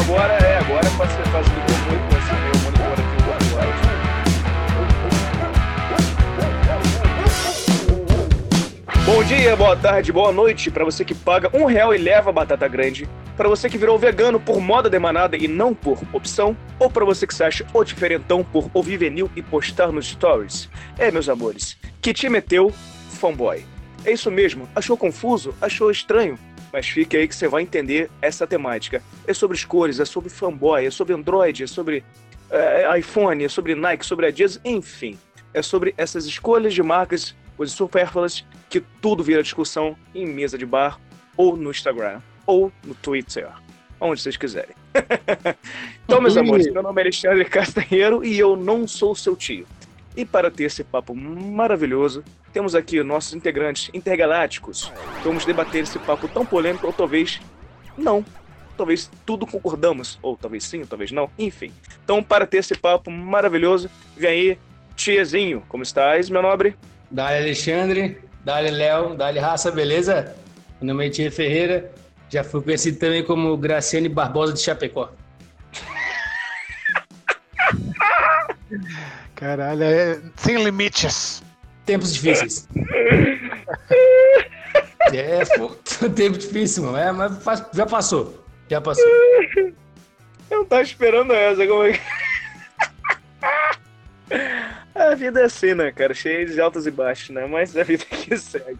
Agora é, agora ser do muito esse meu monitor aqui do Android. Bom dia, boa tarde, boa noite para você que paga um real e leva batata grande, para você que virou vegano por moda demanada e não por opção, ou para você que se acha o diferentão por ouvir vinil e postar nos stories. É, meus amores, que time é teu, fanboy? É isso mesmo, achou confuso? Achou estranho? Mas fique aí que você vai entender essa temática. É sobre escolhas, é sobre fanboy, é sobre Android, é sobre é, iPhone, é sobre Nike, sobre Adidas, enfim. É sobre essas escolhas de marcas, coisas supérfluas, que tudo vira discussão em mesa de bar, ou no Instagram, ou no Twitter, onde vocês quiserem. então, meus amores, meu nome é Alexandre Castanheiro e eu não sou seu tio. E para ter esse papo maravilhoso, temos aqui nossos integrantes intergalácticos. Vamos debater esse papo tão polêmico, ou talvez não. Talvez tudo concordamos, ou talvez sim, ou talvez não, enfim. Então, para ter esse papo maravilhoso, vem aí, Tiazinho, como estás, meu nobre? Dali Alexandre, Dali Léo, Dali Raça, beleza? Meu nome é Tia Ferreira, já fui conhecido também como Graciane Barbosa de Chapecó. Caralho, é sem limites. Tempos difíceis. é, foi um tempo difícil, mano. É, mas faz- já passou. Já passou. Eu não tava esperando essa, como é que... A vida é assim, né, cara? Cheia de altos e baixos, né? Mas a vida que segue.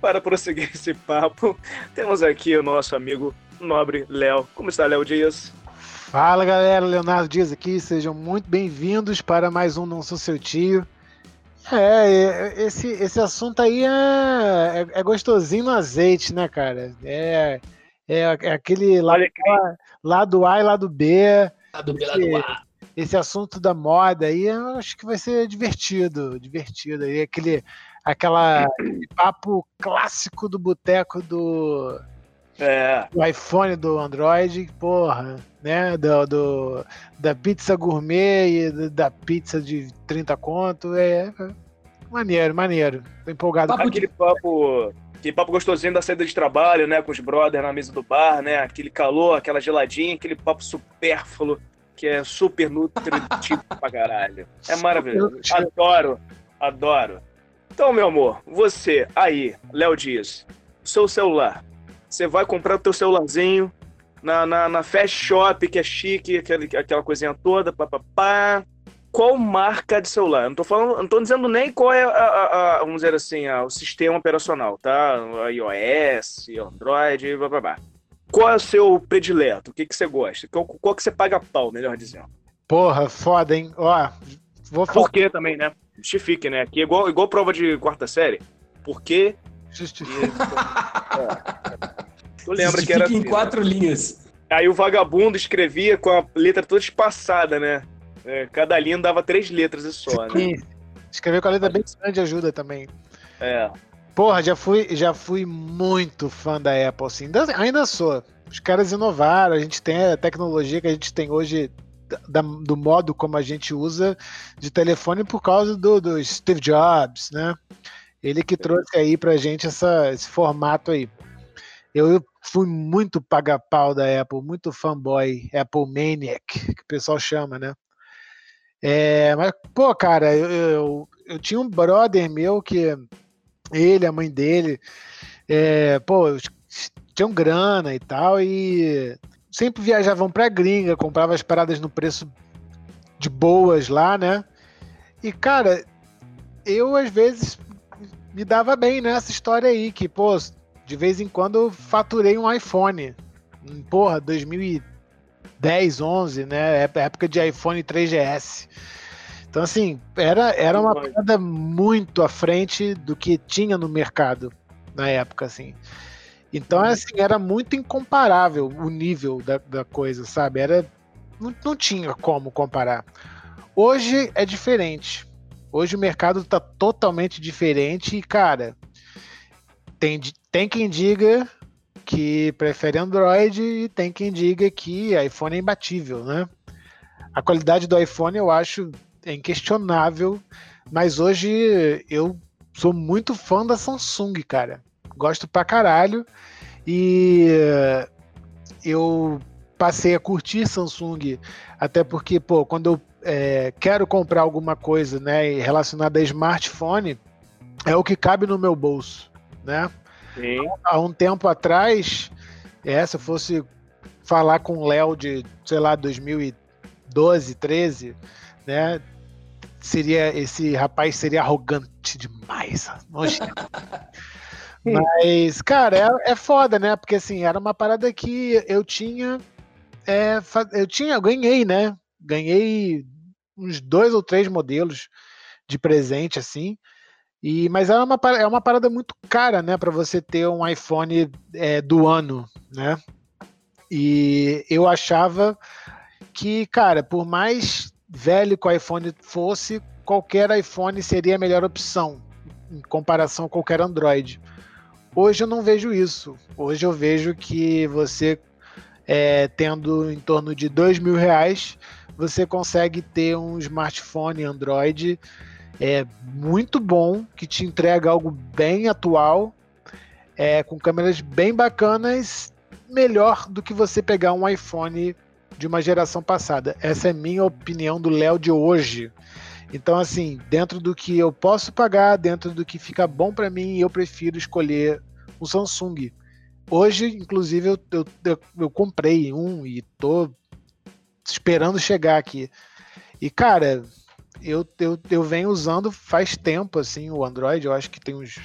Para prosseguir esse papo, temos aqui o nosso amigo nobre Léo. Como está, Léo Dias? Fala galera, Leonardo Dias aqui, sejam muito bem-vindos para mais um Não Sou Seu Tio. É, é, esse, esse assunto aí é, é, é gostosinho no azeite, né, cara? É, é, é aquele lado, lado A e lado B. Lado B, lado A. Esse assunto da moda aí, eu acho que vai ser divertido, divertido. Aí aquele, aquela aquele papo clássico do boteco do, é, do iPhone do Android, porra, né? Do, do- da pizza gourmet e da pizza de 30 conto. É, é maneiro, maneiro. Tô empolgado. Papo aquele papo. Aquele papo gostosinho da saída de trabalho, né? Com os brothers na mesa do bar, né? Aquele calor, aquela geladinha, aquele papo supérfluo, que é super nutritivo pra caralho. É maravilhoso. Adoro, adoro. Então, meu amor, você aí, Léo Dias, seu celular. Você vai comprar o teu celularzinho na, na, na Fast Shop, que é chique, aquele, aquela coisinha toda, papapá. Qual marca de celular? Eu não tô falando, não tô dizendo nem qual é a, a- a- vamos dizer assim, a- o sistema operacional, tá? IOS, Android, blá. Qual é o seu predileto? O que, que você gosta? Qual, qual que você paga pau, melhor dizendo? Porra, foda, hein? Ó, vou falar. Por quê também, né? Justifique, né? Aqui é igual, igual prova de quarta série. Por quê? Tu lembra que era em assim, quatro linhas. né? Aí o vagabundo escrevia com a letra toda espaçada, né? É, cada linha dava três letras e só, né? Sim. Escrever com a letra bem grande ajuda também. É. Porra, já fui, já fui muito fã da Apple, assim. Ainda, ainda sou. Os caras inovaram, a gente tem a tecnologia que a gente tem hoje da- do modo como a gente usa de telefone por causa do, do Steve Jobs, né? Ele que trouxe aí pra gente essa, esse formato aí. Eu fui muito paga-pau da Apple, muito fanboy, Apple Maniac, que o pessoal chama, né? É, mas, pô, cara, eu, eu, eu tinha um brother meu que ele, a mãe dele, é, pô, tinham grana e tal, e sempre viajavam pra gringa, compravam as paradas no preço de boas lá, né? E, cara, eu às vezes me dava bem nessa história aí, que, pô, de vez em quando eu faturei um iPhone. Porra, 2010, 11, né? Ép- Época de iPhone 3GS. Então, assim, era, era uma parada muito à frente do que tinha no mercado na época, assim. Então, assim, era muito incomparável o nível da, da coisa, sabe? Era, não, não tinha como comparar. Hoje é diferente. Hoje o mercado tá totalmente diferente e, cara, tem, tem quem diga que prefere Android e tem quem diga que iPhone é imbatível, né? A qualidade do iPhone eu acho é inquestionável, mas hoje eu sou muito fã da Samsung, cara. Gosto pra caralho. E eu passei a curtir Samsung, até porque, pô, quando eu é, quero comprar alguma coisa né, relacionada a smartphone, é o que cabe no meu bolso, né? Sim. Há um tempo atrás, é, se eu fosse falar com o Léo de, sei lá, 2012, 13, né? Seria esse rapaz seria arrogante demais. Mas, cara, é, é foda, né? Porque assim, era uma parada que eu tinha. É, eu tinha, eu ganhei, né? Ganhei uns dois ou três modelos de presente, assim. E, mas é uma, é uma parada muito cara, né, para você ter um iPhone é, do ano, né? E eu achava que, cara, por mais velho que o iPhone fosse, qualquer iPhone seria a melhor opção em comparação a qualquer Android. Hoje eu não vejo isso. Hoje eu vejo que você, é, tendo em torno de dois mil reais, você consegue ter um smartphone Android é muito bom, que te entrega algo bem atual, é, com câmeras bem bacanas, melhor do que você pegar um iPhone de uma geração passada. Essa é minha opinião do Léo de hoje. Então, assim, dentro do que eu posso pagar, dentro do que fica bom para mim, eu prefiro escolher um Samsung. Hoje, inclusive, eu, eu, eu, eu comprei um e tô esperando chegar aqui. E, cara, eu, eu, eu venho usando faz tempo, assim, o Android, eu acho que tem uns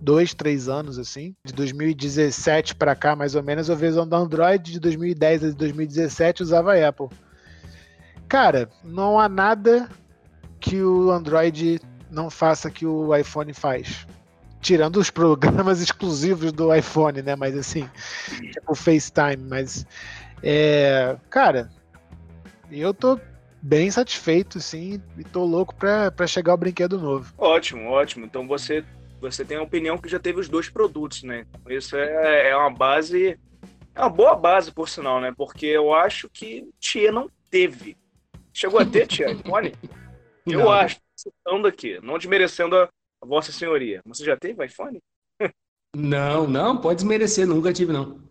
dois, três anos, assim. De 2017 para cá, mais ou menos, eu vejo usando Android, de 2010 a 2017 usava Apple. Cara, não há nada que o Android não faça que o iPhone faz. Tirando os programas exclusivos do iPhone, né? Mas assim, tipo FaceTime. Mas, é, cara, eu tô bem satisfeito, sim, e tô louco pra, pra chegar o brinquedo novo. Ótimo, ótimo. Então você, você tem a opinião que já teve os dois produtos, né? Isso é, é uma base. É uma boa base, por sinal, né? Porque eu acho que Tia não teve. Chegou a ter, Tia, iPhone? Eu não. acho, citando aqui, não desmerecendo a, a Vossa Senhoria. Você já teve iPhone? Não, não, pode desmerecer, nunca tive, não.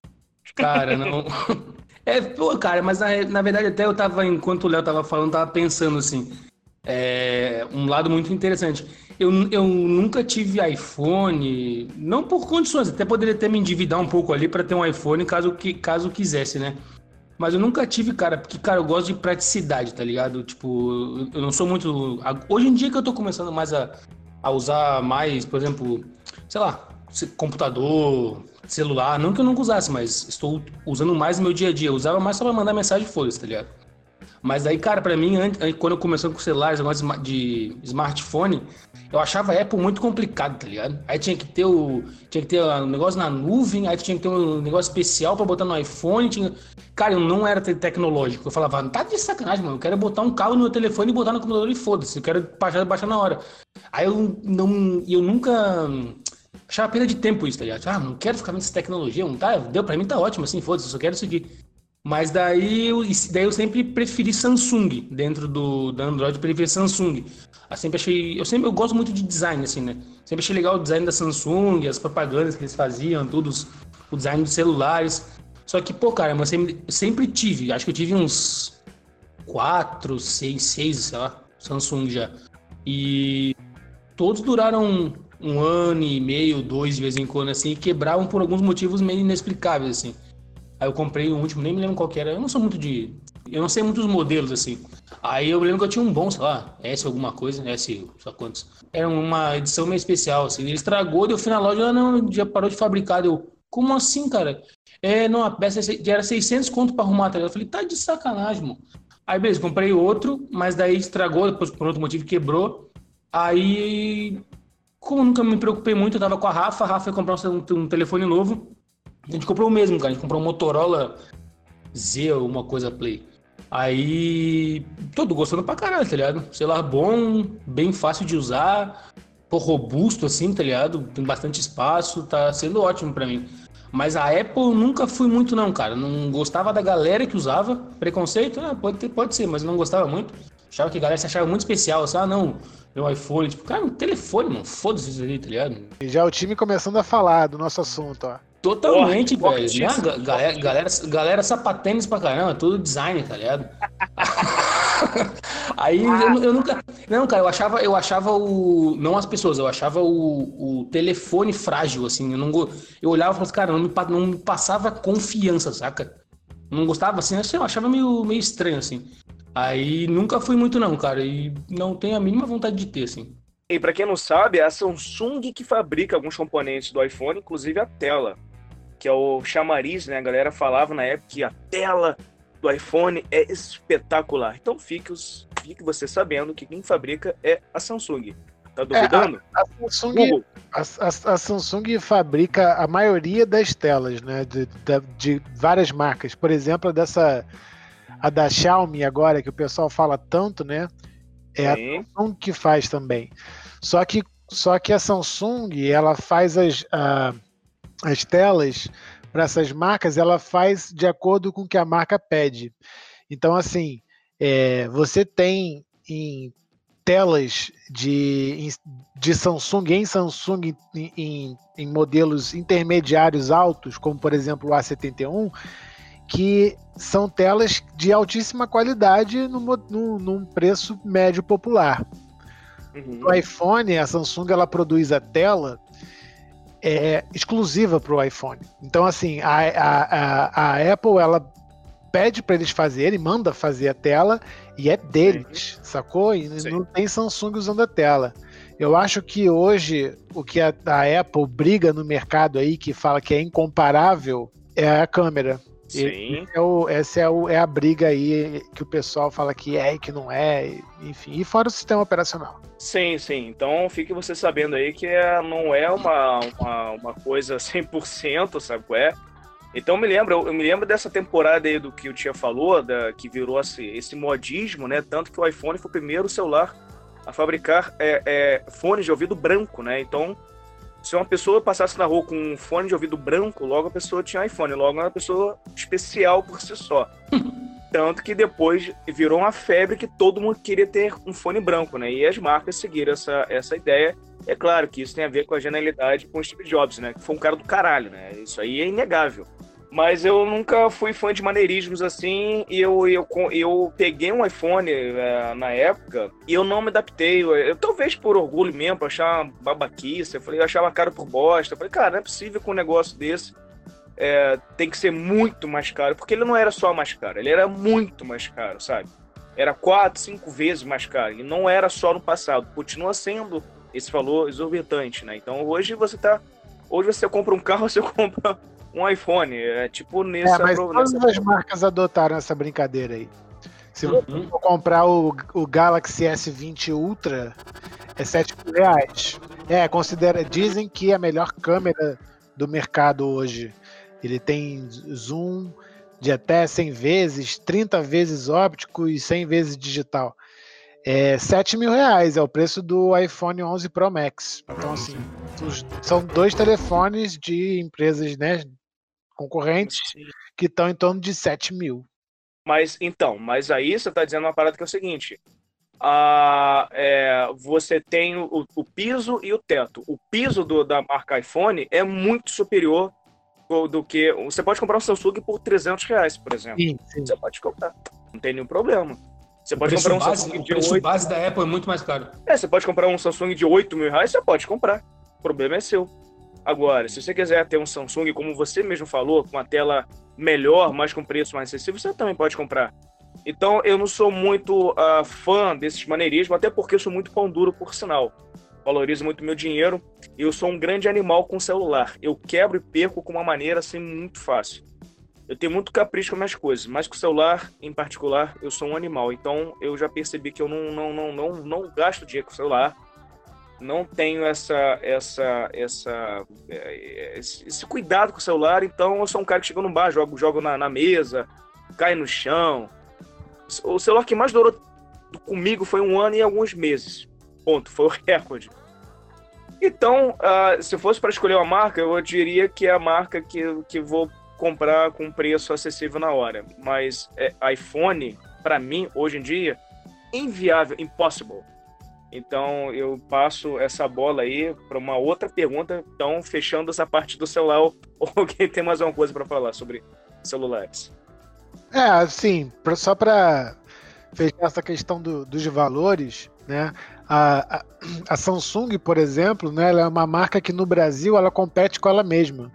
Cara, não. É, pô, cara, mas na, na verdade até eu tava, enquanto o Léo tava falando, tava pensando assim. É, um lado muito interessante. Eu, eu nunca tive iPhone, não por condições, até poderia até me endividar um pouco ali para ter um iPhone caso, que, caso quisesse, né? Mas eu nunca tive, cara, porque, cara, eu gosto de praticidade, tá ligado? Tipo, eu não sou muito. Hoje em dia que eu tô começando mais a, a usar mais, por exemplo, sei lá, computador, celular. Não que eu nunca usasse, mas estou usando mais no meu dia a dia. Eu usava mais só pra mandar mensagem foda tá ligado? Mas aí, cara, para mim, quando eu comecei com celulares, negócio de smartphone, eu achava a Apple muito complicado, tá ligado? Aí tinha que ter o. Tinha que ter um negócio na nuvem, aí tinha que ter um negócio especial para botar no iPhone. Tinha... Cara, eu não era tecnológico. Eu falava, não tá de sacanagem, mano. Eu quero botar um carro no meu telefone e botar no computador e foda-se. Eu quero baixar, baixar na hora. Aí eu não. Eu nunca achava perda de tempo isso, tá ligado? Ah, não quero ficar vendo essa tecnologia, não tá? Deu pra mim, tá ótimo, assim, foda-se, só quero aqui. Mas daí eu, daí eu sempre preferi Samsung, dentro do da Android, eu preferi Samsung. Eu sempre achei, eu sempre eu gosto muito de design, assim, né? Sempre achei legal o design da Samsung, as propagandas que eles faziam, tudo, o design dos celulares. Só que, pô, cara, eu sempre, eu sempre tive, acho que eu tive uns quatro, seis, seis, sei lá, Samsung já. E todos duraram um ano e meio, dois de vez em quando, assim, e quebravam por alguns motivos meio inexplicáveis, assim. Aí eu comprei o último, nem me lembro qual era. Eu não sou muito de. Eu não sei muitos modelos, assim. Aí eu lembro que eu tinha um bom, sei lá, S alguma coisa, S, só quantos. Era uma edição meio especial, assim. Ele estragou, deu fui na loja, não, já parou de fabricar. Eu, como assim, cara? É, não, a peça já era 600 conto pra arrumar, tá Eu falei, tá de sacanagem, mano. Aí, beleza, comprei outro, mas daí estragou, depois por outro motivo quebrou. Aí como nunca me preocupei muito, eu tava com a Rafa, a Rafa foi comprar um, um, telefone novo. A gente comprou o mesmo, cara. A gente comprou um Motorola Z ou uma coisa Play. Aí, todo gostando pra caralho, tá ligado? Celular bom, bem fácil de usar, pô, robusto assim, tá ligado? Tem bastante espaço, tá sendo ótimo pra mim. Mas a Apple nunca fui muito não, cara. Não gostava da galera que usava. Preconceito? Ah, pode, ter, pode ser, mas não gostava muito. Achava que a galera se achava muito especial, assim, ah, não, meu iPhone, tipo, cara, um telefone, mano, foda-se isso aí, tá ligado? E já o time começando a falar do nosso assunto, ó. Totalmente, Porra, velho. Né? Galera, galera, galera sapatênis pra caramba, tudo design, tá ligado? Aí eu, eu, nunca. Não, cara, eu achava, eu achava o. Não as pessoas, eu achava o, o telefone frágil, assim. Eu, não, eu olhava e falava, cara, não me, não me passava confiança, saca? Não gostava, assim, assim, eu achava meio, meio estranho, assim. Aí nunca fui muito, não, cara. E não tenho a mínima vontade de ter, assim. E para quem não sabe, é a Samsung que fabrica alguns componentes do iPhone, inclusive a tela, que é o chamariz, né? A galera falava na época que a tela do iPhone é espetacular. Então fique, os, fique você sabendo que quem fabrica é a Samsung. Tá duvidando? É, a, a, Samsung, a, a, Samsung fabrica a maioria das telas, né? De, de, de, várias marcas. Por exemplo, dessa. A da Xiaomi agora, que o pessoal fala tanto, né? É Sim. a Samsung que faz também. Só que, só que a Samsung, ela faz as, as telas para essas marcas, ela faz de acordo com o que a marca pede. Então, assim, é, você tem em telas de, de Samsung em Samsung em, em, em, modelos intermediários altos, como por exemplo o A71, que são telas de altíssima qualidade no, no, num preço médio popular. Uhum. No iPhone, a Samsung ela produz a tela é, exclusiva para o iPhone. Então, assim, a, a, a, a Apple ela pede para eles fazerem, manda fazer a tela e é deles, sacou? E Sim. não tem Samsung usando a tela. Eu acho que hoje o que a, a, Apple briga no mercado aí, que fala que é incomparável, é a câmera. Sim. É o, essa é, o, é a briga aí que o pessoal fala que é e que não é, enfim. E fora o sistema operacional. Sim, sim. Então fique você sabendo aí que é, não é uma, uma, uma coisa 100%, sabe qual é? Então me lembro, eu, me lembro dessa temporada aí do que o Tia falou, da, que virou esse, esse modismo, né? Tanto que o iPhone foi o primeiro celular a fabricar é, é, fones de ouvido branco, né? Então se uma pessoa passasse na rua com um fone de ouvido branco, logo a pessoa tinha iPhone, logo era uma pessoa especial por si só. Tanto que depois virou uma febre que todo mundo queria ter um fone branco, né? E as marcas seguiram essa, essa ideia. É claro que isso tem a ver com a genialidade com o Steve Jobs, né? Que foi um cara do caralho, né? Isso aí é inegável. Mas eu nunca fui fã de maneirismos assim, e eu, eu, eu peguei um iPhone é, na época e eu não me adaptei. Eu, eu, talvez por orgulho mesmo, por achar babaquice, eu falei, eu achava caro por bosta. Eu falei, cara, não é possível que um negócio desse é, tem que ser muito mais caro, porque ele não era só mais caro, ele era muito mais caro, sabe? Era quatro, cinco vezes mais caro, e não era só no passado, continua sendo esse valor exorbitante, né? Então hoje você tá. Hoje você compra um carro, você compra um iPhone. É tipo nessa. É, mas todas nessa... as marcas adotaram essa brincadeira aí. Se uhum. você for comprar o, o Galaxy S20 Ultra, é 7 mil reais. É, considera, dizem que é a melhor câmera do mercado hoje. Ele tem zoom de até 100 vezes, 30 vezes óptico e 100 vezes digital. É 7 mil reais, é o preço do iPhone 11 Pro Max. Então, assim, são dois telefones de empresas né, concorrentes que estão em torno de 7 mil. Mas então, mas aí você está dizendo uma parada que é o seguinte: a, é, você tem o, o, piso e o teto. O piso do, da marca iPhone é muito superior do, do, que. Você pode comprar um Samsung por 300 reais, por exemplo. Sim, sim. Você pode comprar, não tem nenhum problema. Você pode comprar um base, Samsung de. O preço 8... base da Apple é muito mais caro. É, você pode comprar um Samsung de 8 mil reais, você pode comprar. O problema é seu. Agora, se você quiser ter um Samsung, como você mesmo falou, com uma tela melhor, mas com preço mais acessível, você também pode comprar. Então, eu não sou muito uh, fã desses maneirismos, até porque eu sou muito pão duro, por sinal. Valorizo muito meu dinheiro e eu sou um grande animal com celular. Eu quebro e perco com uma maneira assim muito fácil. Eu tenho muito capricho com minhas coisas, mas com o celular, em particular, eu sou um animal. Então, eu já percebi que eu não, não, não, não, não gasto dinheiro com o celular não tenho essa essa essa é, esse, cuidado com o celular, então eu sou um cara que chega no bar, jogo, jogo na, na mesa, cai no chão. O celular que mais durou comigo foi um ano e alguns meses. Ponto, foi o recorde. Então, uh, se fosse para escolher uma marca, eu diria que é a marca que, que vou comprar com preço acessível na hora. Mas é, iPhone, para mim, hoje em dia, inviável, impossible. Então eu passo essa bola aí para uma outra pergunta, então fechando essa parte do celular, ou alguém tem mais alguma coisa para falar sobre celulares? É, assim, só para fechar essa questão do, dos valores, né? A, a, a, Samsung, por exemplo, né, ela é uma marca que no Brasil ela compete com ela mesma.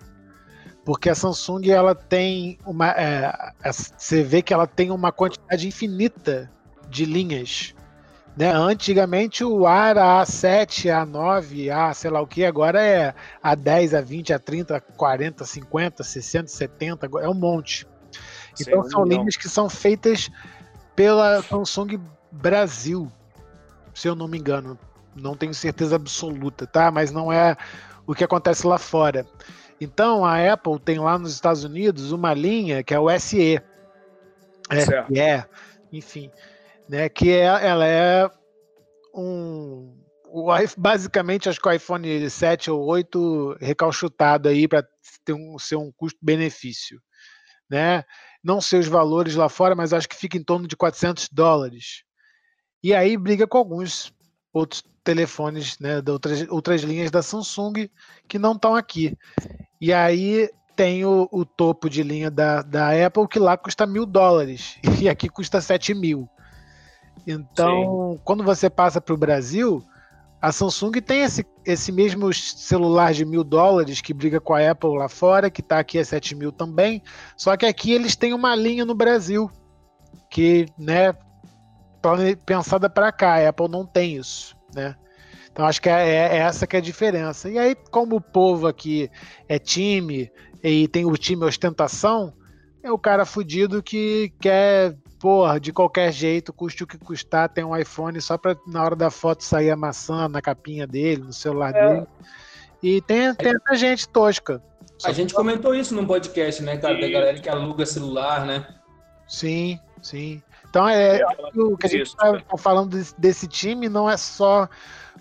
Porque a Samsung ela tem uma. É, você vê que ela tem uma quantidade infinita de linhas. Né? Antigamente o A era A7, A9, A sei lá o que, agora é A10, A20, A30, A40, 50, 60, 70, é um monte. Então Sim, são não. linhas que são feitas pela Samsung Brasil, se eu não me engano. Não tenho certeza absoluta, tá? Mas não é o que acontece lá fora. Então a Apple tem lá nos Estados Unidos uma linha que é o SE. É enfim, né? Que é, ela é um o, basicamente acho que o iPhone 7 ou 8 recalchutado aí para ter um, ser um custo-benefício, né? Não sei os valores lá fora, mas acho que fica em torno de 400 dólares. E aí briga com alguns outros telefones, né, de outras, outras linhas da Samsung que não estão aqui. E aí tem o, o, topo de linha da, da Apple, que lá custa mil dólares, e aqui custa 7 mil. Então, Sim. quando você passa para o Brasil, a Samsung tem esse, esse mesmo celular de mil dólares que briga com a Apple lá fora, que está aqui a 7 mil também. Só que aqui eles têm uma linha no Brasil que, né, pensada para cá. A Apple não tem isso, né? Então acho que é, é, é, essa que é a diferença. E aí, como o povo aqui é time e tem o time ostentação, é o cara fudido que quer porra, de qualquer jeito, custe o que custar, tem um iPhone só para na hora da foto sair a maçã na capinha dele, no celular é. dele. E tem, tem essa gente tosca. A gente comentou isso num podcast, né, cara, da galera que aluga celular, né? Sim, sim. Então é, é o que a gente está tá falando desse, desse time não é só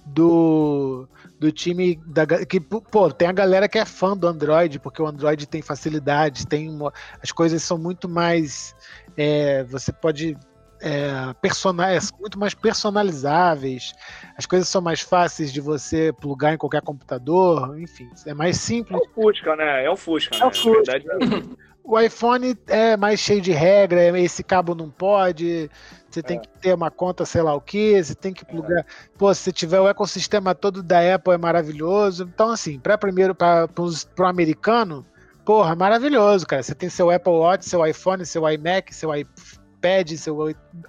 do do time da que pô tem a galera que é fã do Android porque o Android tem facilidade tem uma, as coisas são muito mais é, você pode é, personal, muito mais personalizáveis, as coisas são mais fáceis de você plugar em qualquer computador, enfim, é mais simples. É o Fusca, né? É o Fusca, é né? O, Fusca. Verdade, é... o iPhone é mais cheio de regra, esse cabo não pode, você tem é. que ter uma conta, sei lá o que, você tem que plugar. É. Pô, se tiver o ecossistema todo da Apple é maravilhoso. Então, assim, para primeiro, para o americano, Porra, maravilhoso, cara. Você tem seu Apple Watch, seu iPhone, seu iMac, seu iPad, seu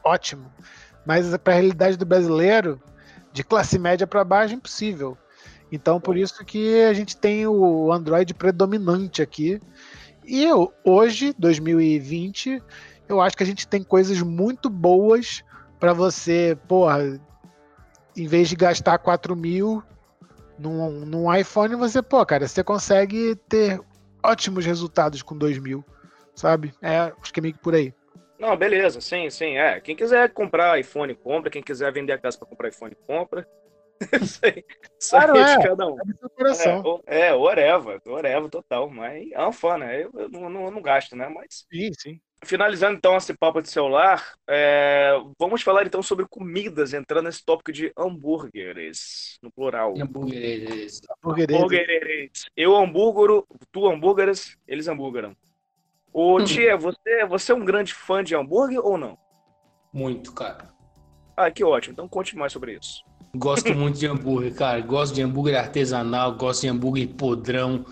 ótimo. Mas para a realidade do brasileiro, de classe média para baixo, impossível. Então, por isso que a gente tem o Android predominante aqui. E eu, hoje, 2020, eu acho que a gente tem coisas muito boas para você, porra, em vez de gastar 4 mil num, num iPhone, você, pô, cara, você consegue ter ótimos resultados com 2000, sabe? É, acho que é meio que por aí. Não, beleza, sim, sim, é. Quem quiser comprar iPhone, compra. Quem quiser vender a casa para comprar iPhone, compra. isso aí, isso claro, é, de cada um. É, é, whatever, whatever, total. Mas é um fã, né? Eu, eu, não, não, não gasto, né? Mas. Sim, sim. Finalizando então esse papo de celular, é, vamos falar então sobre comidas, entrando nesse tópico de hambúrgueres, no plural. Hambúrgueres. Hambúrgueres. Eu hambúrguero, tu hambúrgueres, eles hambúrgueram. Ô hum. tia, você, você é um grande fã de hambúrguer ou não? Muito, cara. Ah, que ótimo. Então conte mais sobre isso. Gosto muito de hambúrguer, cara. Gosto de hambúrguer artesanal, gosto de hambúrguer podrão.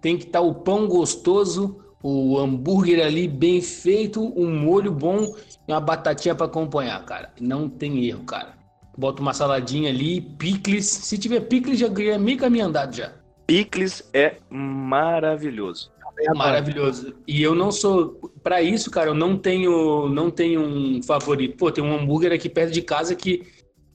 Tem que estar tá o pão gostoso o hambúrguer ali bem feito, um molho bom e uma batatinha para acompanhar, cara. Não tem erro, cara. Bota uma saladinha ali, picles. Se tiver picles, já é meio caminho andado já. Picles é maravilhoso. É maravilhoso. E eu não sou para isso, cara. Eu não tenho, não tenho um favorito. Pô, tem um hambúrguer aqui perto de casa que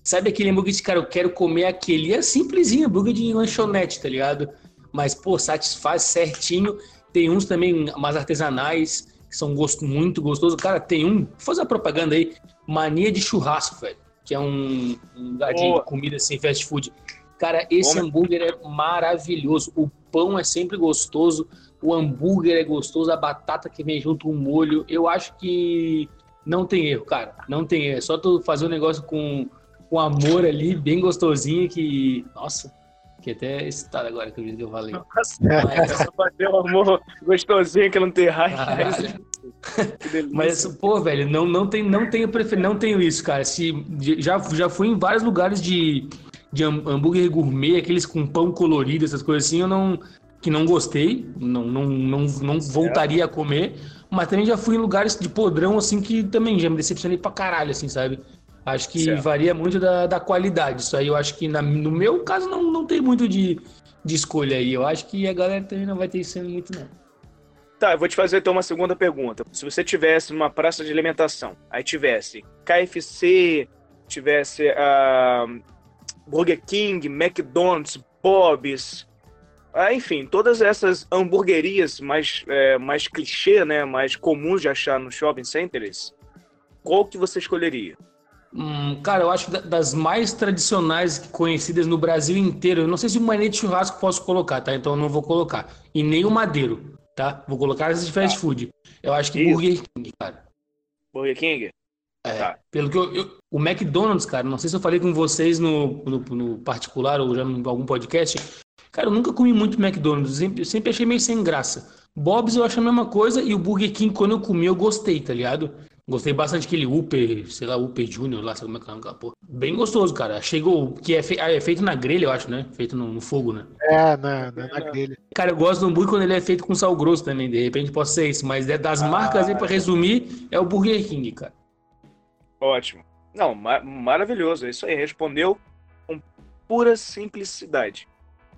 sabe aquele hambúrguer que cara, eu quero comer aquele. É simplesinho, hambúrguer de lanchonete, tá ligado? Mas pô, satisfaz certinho tem uns também mais artesanais, que são gosto muito gostoso. Cara, tem um, vou fazer a propaganda aí, Mania de Churrasco, velho. Que é um, um de comida assim, fast food. Cara, esse Bom, hambúrguer é maravilhoso. O pão é sempre gostoso, o hambúrguer é gostoso, a batata que vem junto com o molho. Eu acho que não tem erro, cara. Não tem erro. É só tu fazer um negócio com, com amor ali, bem gostosinho, que. Nossa, que até excitado agora que eu, que eu falei. Nossa, fazer um amor gostosinho que não tem raiva. Mas, pô, velho, não, não, tem, não, tenho prefer... não tenho isso, cara. Se, já, já fui em vários lugares de, de hambúrguer gourmet, aqueles com pão colorido, essas coisas assim, eu não. Que não gostei, não, não, não, não voltaria a comer, mas também já fui em lugares de podrão, assim, que também já me decepcionei pra caralho, assim, sabe? Acho que certo. varia muito da, da qualidade. Isso aí eu acho que na, no meu caso não, não tem muito de, de escolha aí. Eu acho que a galera também não vai ter isso muito, não. Tá, eu vou te fazer então uma segunda pergunta. Se você tivesse numa praça de alimentação, aí tivesse KFC, tivesse uh, Burger King, McDonald's, Bob's, uh, enfim, todas essas hamburguerias mais, é, mais clichê, né, mais comuns de achar no shopping centers, qual que você escolheria? Hum, cara, eu acho das mais tradicionais conhecidas no Brasil inteiro. Eu não sei se o manete churrasco posso colocar, tá? Então eu não vou colocar. E nem o madeiro, tá? Vou colocar as de fast tá. food. Eu acho que Isso. Burger King, cara. Burger King? É, tá. pelo que eu, eu, O McDonald's, cara, não sei se eu falei com vocês no, no, no, particular ou já em algum podcast. Cara, eu nunca comi muito McDonald's. Sempre, sempre achei meio sem graça. Bob's eu acho a mesma coisa e o Burger King, quando eu comi, eu gostei, tá ligado? Gostei bastante daquele Upper, sei lá, Upper Junior lá, sei como é que é aquela porra. Bem gostoso, cara. Chegou, que é, fe... ah, é feito na grelha, eu acho, né? Feito no, no fogo, né? É, na, na, na, grelha. Cara, eu gosto do hambúrguer quando ele é feito com sal grosso também, de repente pode ser isso. Mas é das ah, marcas aí, pra resumir, é o Burger King, cara. Ótimo. Não, maravilhoso. É isso aí, respondeu com pura simplicidade.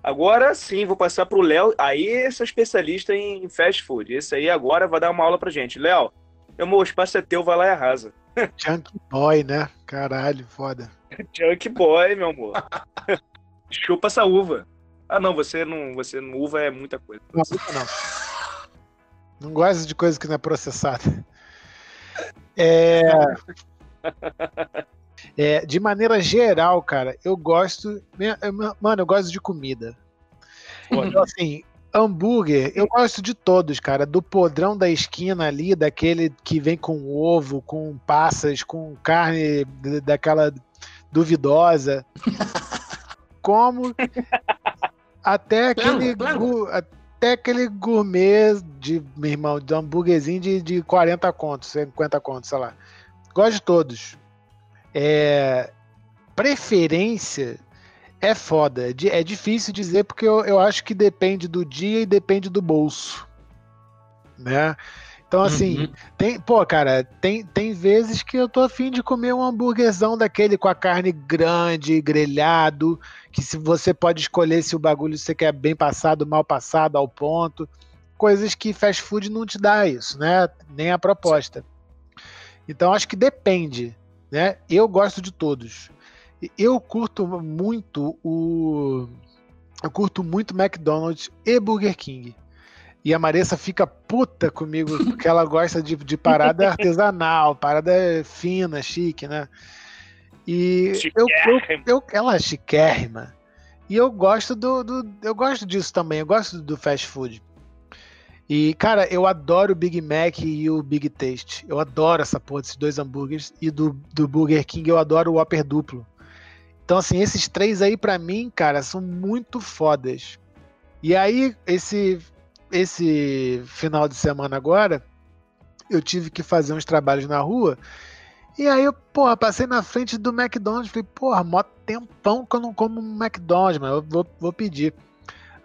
Agora sim, vou passar pro Léo. Aí, esse é especialista em fast food. Esse aí agora vai dar uma aula pra gente. Léo, meu amor, o espaço é teu, vai lá e arrasa. Junk Boy, né? Caralho, foda. Junk Boy, meu amor. Chupa essa uva. Ah, não, você não. Você não, uva é muita coisa. Não, não. Não gosto de coisa que não é processada. É... é. De maneira geral, cara, eu gosto. Mano, eu gosto de comida. Então, assim, Hambúrguer, eu gosto de todos, cara. Do podrão da esquina ali, daquele que vem com ovo, com passas, com carne daquela duvidosa. Como até aquele, claro. até aquele gourmet de, meu irmão, de hambúrguerzinho de, de 40 contos, 50 contos, sei lá. Gosto de todos. É, preferência é foda. É difícil dizer porque eu, eu acho que depende do dia e depende do bolso. Né? Então, assim, uhum. tem, pô, cara, tem, tem vezes que eu tô afim de comer um hambúrguerzão daquele com a carne grande, grelhado, que se você pode escolher se o bagulho você quer bem passado, mal passado, ao ponto. Coisas que fast food não te dá isso, né? Nem a proposta. Então, acho que depende, né? Eu gosto de todos. Eu curto muito o. Eu curto muito McDonald's e Burger King. E a Maressa fica puta comigo, porque ela gosta de, de parada artesanal, parada fina, chique, né? E eu, eu, eu, ela é chiquérrima. E eu gosto do, do, Eu gosto disso também, eu gosto do fast food. E, cara, eu adoro o Big Mac e o Big Taste. Eu adoro essa porra desses dois hambúrgueres. E do, do Burger King eu adoro o Whopper duplo. Então, assim, esses três aí, para mim, cara, são muito fodas. E aí, esse, esse final de semana agora, eu tive que fazer uns trabalhos na rua. E aí, eu, porra, passei na frente do McDonald's. Falei, porra, mó tempão que eu não como um McDonald's, mas eu vou, vou pedir.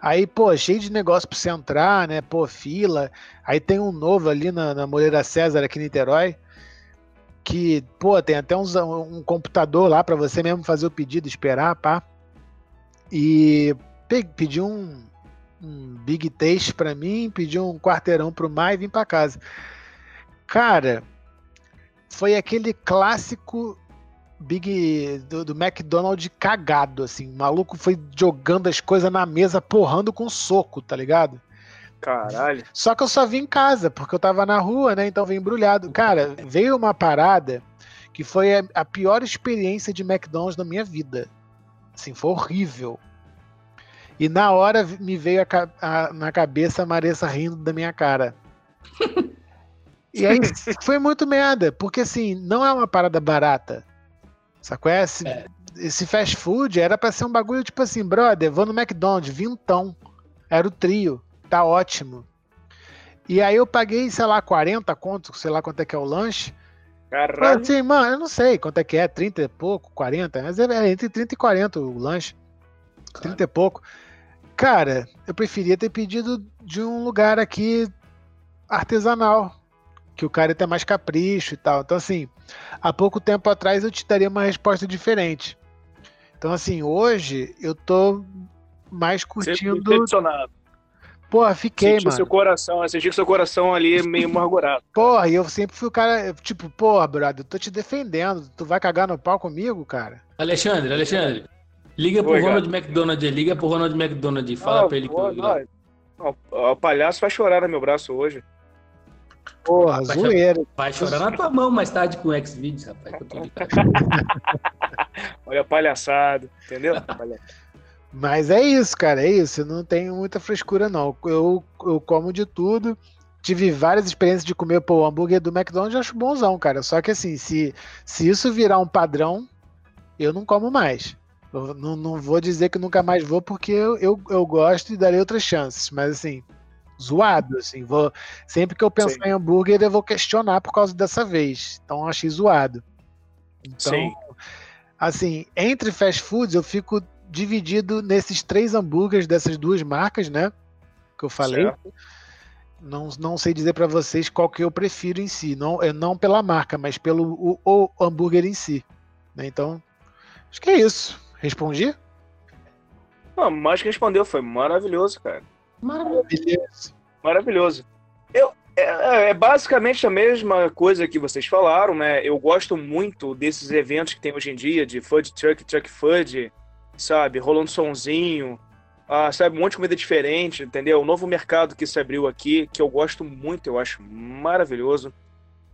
Aí, pô, cheio de negócio pra você entrar, né? Pô, fila. Aí tem um novo ali na, na Moreira César, aqui em Niterói que, pô, tem até uns, um computador lá para você mesmo fazer o pedido, esperar, pá. E pedi um, um Big Taste para mim, pedi um quarteirão pro Mai e vim para casa. Cara, foi aquele clássico Big do, do, McDonald's cagado, assim. O maluco foi jogando as coisas na mesa, porrando com soco, tá ligado? Caralho. Só que eu só vim em casa, porque eu tava na rua, né? Então vim embrulhado. Cara, veio uma parada que foi a pior experiência de McDonald's na minha vida. Assim, foi horrível. E na hora me veio a, a, na cabeça a Maressa rindo da minha cara. E aí foi muito merda, porque assim, não é uma parada barata. Sacou? É, esse, é. esse fast food era pra ser um bagulho tipo assim, brother, vou no McDonald's, vintão. Era o trio, tá ótimo. E aí eu paguei, sei lá, 40 conto, sei lá quanto é que é o lanche. Caralho. Assim, mano, eu não sei quanto é que é, 30 e pouco, 40, mas é, é entre 30 e 40 o lanche. Cara. 30 e pouco. Cara, eu preferia ter pedido de um lugar aqui artesanal, que o cara tem mais capricho e tal. Então, assim, há pouco tempo atrás eu te daria uma resposta diferente. Então, assim, hoje eu tô mais curtindo. Decepcionado. Porra, fiquei, senti mano. Seu coração, senti que seu coração ali meio amargurado. Porra, e eu sempre fui o cara, tipo, porra, brother, eu tô te defendendo. Tu vai cagar no pau comigo, cara? Alexandre, Alexandre. Liga pro Oi, Ronald cara. McDonald, liga pro Ronald McDonald, fala ah, pra ele que eu... O palhaço vai chorar no meu braço hoje. Porra, vai zoeira. Chorar, vai chorar na tua mão mais tarde com o X-Videos, rapaz, que eu tô Olha, palhaçado, entendeu? Mas é isso, cara, é isso. Eu não tenho muita frescura, não. Eu, eu como de tudo. Tive várias experiências de comer pô, o hambúrguer do McDonald's, eu acho bonzão, cara. Só que assim, se, se isso virar um padrão, eu não como mais. Eu não, não vou dizer que nunca mais vou, porque eu, eu, eu gosto e darei outras chances. Mas assim, zoado, assim. Vou, sempre que eu pensar Sim. em hambúrguer, eu vou questionar por causa dessa vez. Então achei zoado. Então, Sim. assim, entre fast foods, eu fico dividido nesses três hambúrgueres dessas duas marcas, né? Que eu falei. Não, não sei dizer para vocês qual que eu prefiro em si, não, é não pela marca, mas pelo o, o hambúrguer em si. Né? Então, acho que é isso. Respondi? Não, mais que respondeu, foi maravilhoso, cara. Maravilhoso. Maravilhoso. Eu, é, é, é, basicamente a mesma coisa que vocês falaram, né? Eu gosto muito desses eventos que tem hoje em dia, de food truck, truck food, sabe? Rolando sonzinho, ah, sabe? Um monte de comida diferente, entendeu? O novo mercado que se abriu aqui, que eu gosto muito, eu acho maravilhoso.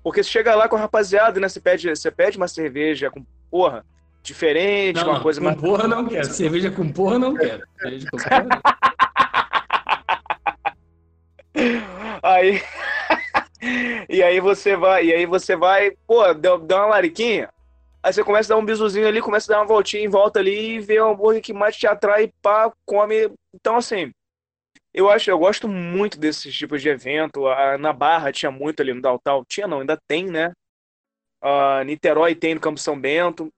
Porque você chega lá com a rapaziada, né? Você pede, você pede uma cerveja com, porra, diferente, não, uma não, coisa com mais. Porra não quero. Cerveja com porra não quero. Cerveja com porra. aí. e aí você vai, e aí você vai, pô, deu, deu uma lariquinha. Aí você começa a dar um bisuzinho ali, começa a dar uma voltinha em volta ali e vê o hambúrguer que mais te atrai, pá, come. Então, assim, eu acho, eu gosto muito desses tipos de evento. na Barra tinha muito ali no Daltal. Tinha não, ainda tem, né? Uh, Niterói tem no Campo São Bento.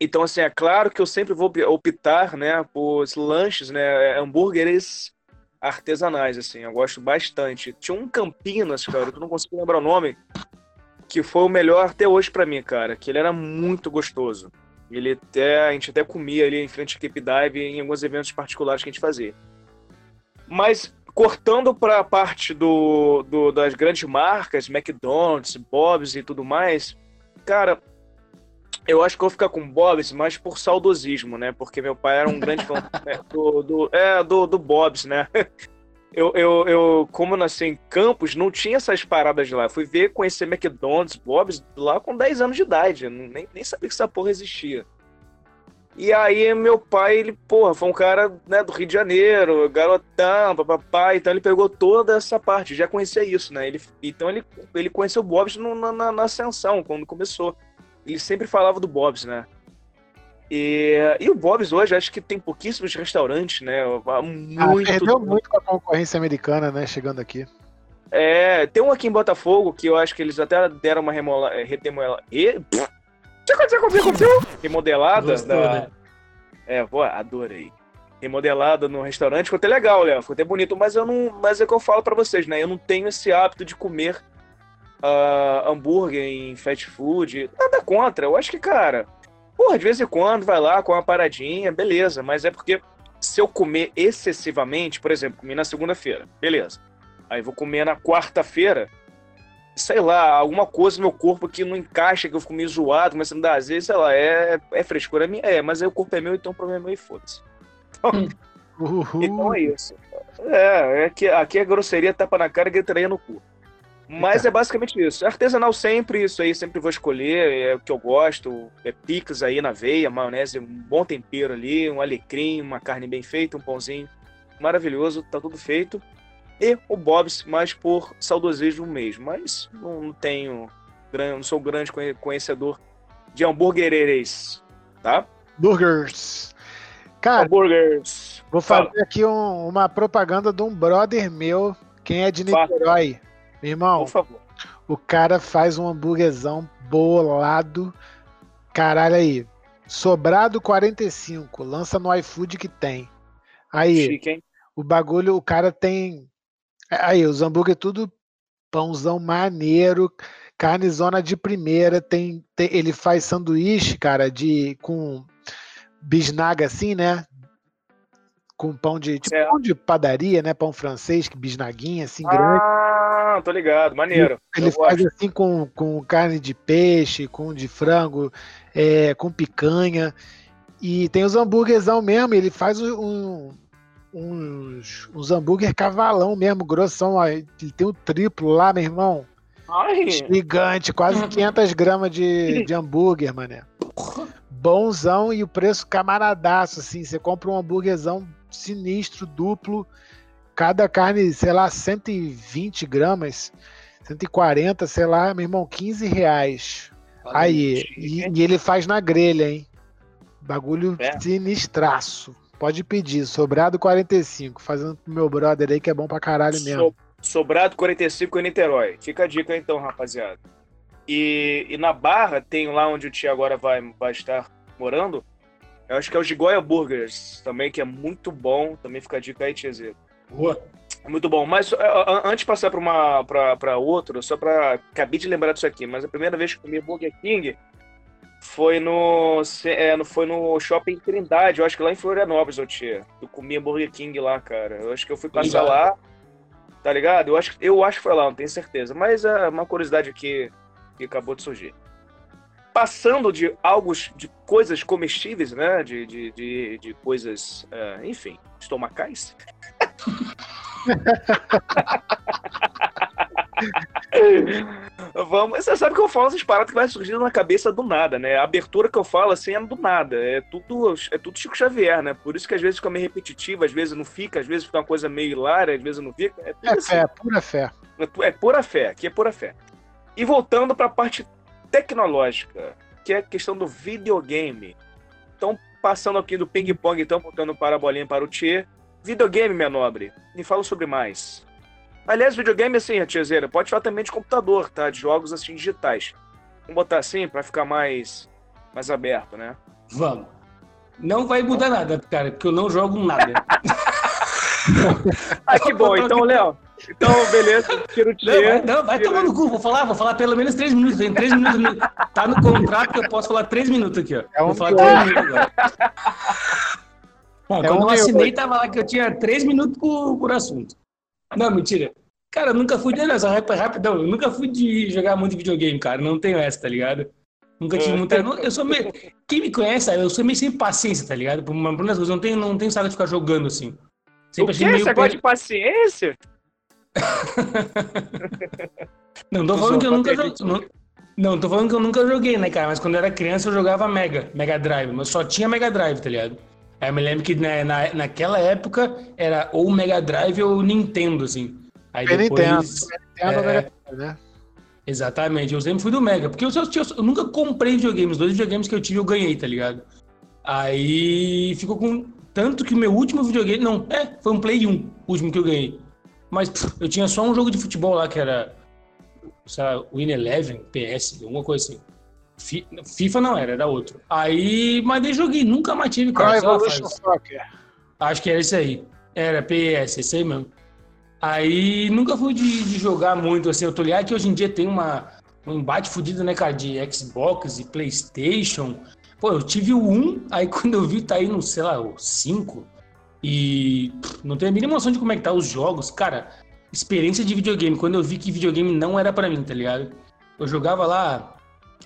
Então, assim, é claro que eu sempre vou optar, né, por lanches, né, hambúrgueres artesanais, assim, eu gosto bastante. Tinha um Campinas, cara, que eu não consigo lembrar o nome, que foi o melhor até hoje para mim, cara, que ele era muito gostoso. Ele até, a gente até comia ali em frente à Cape Dive em alguns eventos particulares que a gente fazia. Mas cortando para a parte do, do, das grandes marcas, McDonald's, Bob's e tudo mais, cara, eu acho que eu vou ficar com Bob's mais por saudosismo, né? Porque meu pai era um grande fã né? do, do, é, do, do Bob's, né? Eu, eu, eu, como nasci em Campos, não tinha essas paradas lá. Eu fui ver, conhecer McDonald's, Bob's lá com 10 anos de idade. Eu nem, nem sabia que essa porra existia. E aí meu pai, ele, porra, foi um cara né, do Rio de Janeiro, garotão, papapá, então ele pegou toda essa parte, já conhecia isso, né? Ele, então ele, ele conheceu o Bob's no, na, na ascensão, quando começou ele sempre falava do Bob's, né? E, e o Bob's hoje acho que tem pouquíssimos restaurantes, né? Muito. Ah, perdeu muito com a concorrência americana, né? Chegando aqui. É, tem um aqui em Botafogo que eu acho que eles até deram uma remola, remodelada. E... Remodelada Gostou, da. Né? É, pô, adorei. Remodelada no restaurante, ficou até legal, Léo. Ficou até bonito, mas eu não. Mas é que eu falo para vocês, né? Eu não tenho esse hábito de comer uh, hambúrguer em fast food. Nada contra. Eu acho que, cara, porra, de vez em quando vai lá com uma paradinha, beleza. Mas é porque se eu comer excessivamente, por exemplo, comi na segunda-feira, beleza. Aí vou comer na quarta-feira, sei lá, alguma coisa no meu corpo que não encaixa, que eu fico meio zoado, começando a dar às vezes, sei lá, é, é frescura minha, é, mas aí o corpo é meu, então o problema é meu e foda-se. Então, então é isso. É, é que, aqui a grosseria tapa na cara e gritaria no cu. Mas é basicamente isso. Artesanal sempre, isso aí sempre vou escolher, é o que eu gosto. É picas aí na veia, maionese, um bom tempero ali, um alecrim, uma carne bem feita, um pãozinho maravilhoso, tá tudo feito. e o Bob's, mais por saudosismo mesmo. Mas não tenho, não sou grande conhecedor de hambúrgueres, tá? Burgers. Cara, hambúrgueres. vou fazer Fala. aqui um, uma propaganda de um brother meu, quem é de Niterói. Meu irmão, por favor. O cara faz um hambúrguerzão bolado. Caralho aí. Sobrado 45. Lança no iFood que tem. Aí. Chique, o bagulho, o cara tem. Aí, os hambúrguer tudo pãozão maneiro, carne zona de primeira, tem, tem, ele faz sanduíche, cara, de com bisnaga assim, né? Com pão de tipo, pão de padaria, né? Pão francês, que bisnaguinha assim grande. Ah, tô ligado, maneiro. Ele, ele faz gosto. assim com, com carne de peixe, com de frango, é, com picanha. E tem os hambúrguerzão mesmo, ele faz um, uns, uns hambúrguer cavalão mesmo, grossão. Ó. Ele tem o triplo lá, meu irmão. Ai. Gigante, quase 500 gramas de, de hambúrguer, mané. Bonzão e o preço camaradaço, assim. Você compra um hambúrguerzão sinistro, duplo. Cada carne, sei lá, 120 gramas, 140, sei lá, meu irmão, 15 reais. Aí, e, e, ele faz na grelha, hein? Bagulho é. sinistraço. Pode pedir, sobrado 45, fazendo pro meu brother aí que é bom pra caralho mesmo. sobrado 45 em Niterói. Fica a dica então, rapaziada. E, e na Barra, tem lá onde o tio agora vai, vai estar morando. Eu acho que é o Gigoia Burgers também, que é muito bom. Também fica a dica aí, Tiezeiro. Boa. Muito bom. Mas antes de passar para outro, só para. Acabei de lembrar disso aqui, mas a primeira vez que comi Burger King foi no, é, foi no Shopping Trindade, eu acho que lá em Florianópolis, eu tinha. Eu comia Burger King lá, cara. Eu acho que eu fui passar lá, tá ligado? Eu acho, eu acho que foi lá, não tenho certeza. Mas é uma curiosidade aqui que acabou de surgir. Passando de algo, de coisas comestíveis, né? De, de, de, de coisas, uh, enfim, estomacais. Vamos, você sabe que eu falo essas paradas que vai surgindo na cabeça do nada, né? A abertura que eu falo assim é do nada, é tudo, é tudo Chico Xavier, né? Por isso que às vezes fica meio repetitivo, às vezes não fica, às vezes fica uma coisa meio hilária, às vezes não fica. É, é assim. fé, é pura fé. É, é pura fé, aqui é pura fé. E voltando para a parte tecnológica, que é a questão do videogame. Então, passando aqui do ping-pong, então, voltando para a bolinha para o Tchê. Videogame, minha nobre, me fala sobre mais. Aliás, videogame assim, Tiazeira, pode falar também de computador, tá? De jogos assim digitais. Vamos botar assim para ficar mais, mais aberto, né? Vamos. Não vai mudar nada, cara, porque eu não jogo nada. ah, que bom. Então, Léo, então, beleza, tiro o tiro. Não, vai tomar no cu, vou falar, vou falar pelo menos três minutos. Tem três minutos. Tá no contrato que eu posso falar três minutos aqui, ó. É um vou falar três minutos agora. Bom, é quando eu assinei, tava lá que eu tinha três minutos por, por assunto. Não, mentira. Cara, eu nunca fui de. Não, rapidão, eu nunca fui de jogar muito videogame, cara. Não tenho essa, tá ligado? Nunca tive é. muita. Eu sou meio. Quem me conhece, eu sou meio sem paciência, tá ligado? Por uma coisas, eu não tenho, não tenho saco de ficar jogando assim. Sempre o quê? Meio... Você gosta de paciência? não, tô falando que eu nunca joguei. Não, não, tô falando que eu nunca joguei, né, cara? Mas quando eu era criança eu jogava Mega, Mega Drive, mas só tinha Mega Drive, tá ligado? Aí eu me lembro que né, na, naquela época era ou Mega Drive ou Nintendo, assim. Aí depois, Nintendo, Nintendo é, né? Exatamente, eu sempre fui do Mega, porque eu, eu, eu, nunca comprei videogames, os dois videogames que eu tive eu ganhei, tá ligado? Aí ficou com. Tanto que o meu último videogame. Não, é, foi um Play 1, o último que eu ganhei. Mas pff, eu tinha só um jogo de futebol lá que era. Sei lá, Win Eleven, PS, alguma coisa assim. FIFA não era, era outro. Aí, mas daí joguei, nunca mais tive, cara. Pro Evolution Soccer. Acho que era isso aí. Era PS, esse aí mesmo. Aí nunca fui de, de, jogar muito, assim. Eu tô ligado que hoje em dia tem uma, um embate fudido, né, cara, de Xbox e Playstation. Pô, eu tive o 1, aí quando eu vi tá aí no, sei lá, o 5. E não tenho a mínima noção de como é que tá os jogos. Cara, experiência de videogame. Quando eu vi que videogame não era para mim, tá ligado? Eu jogava lá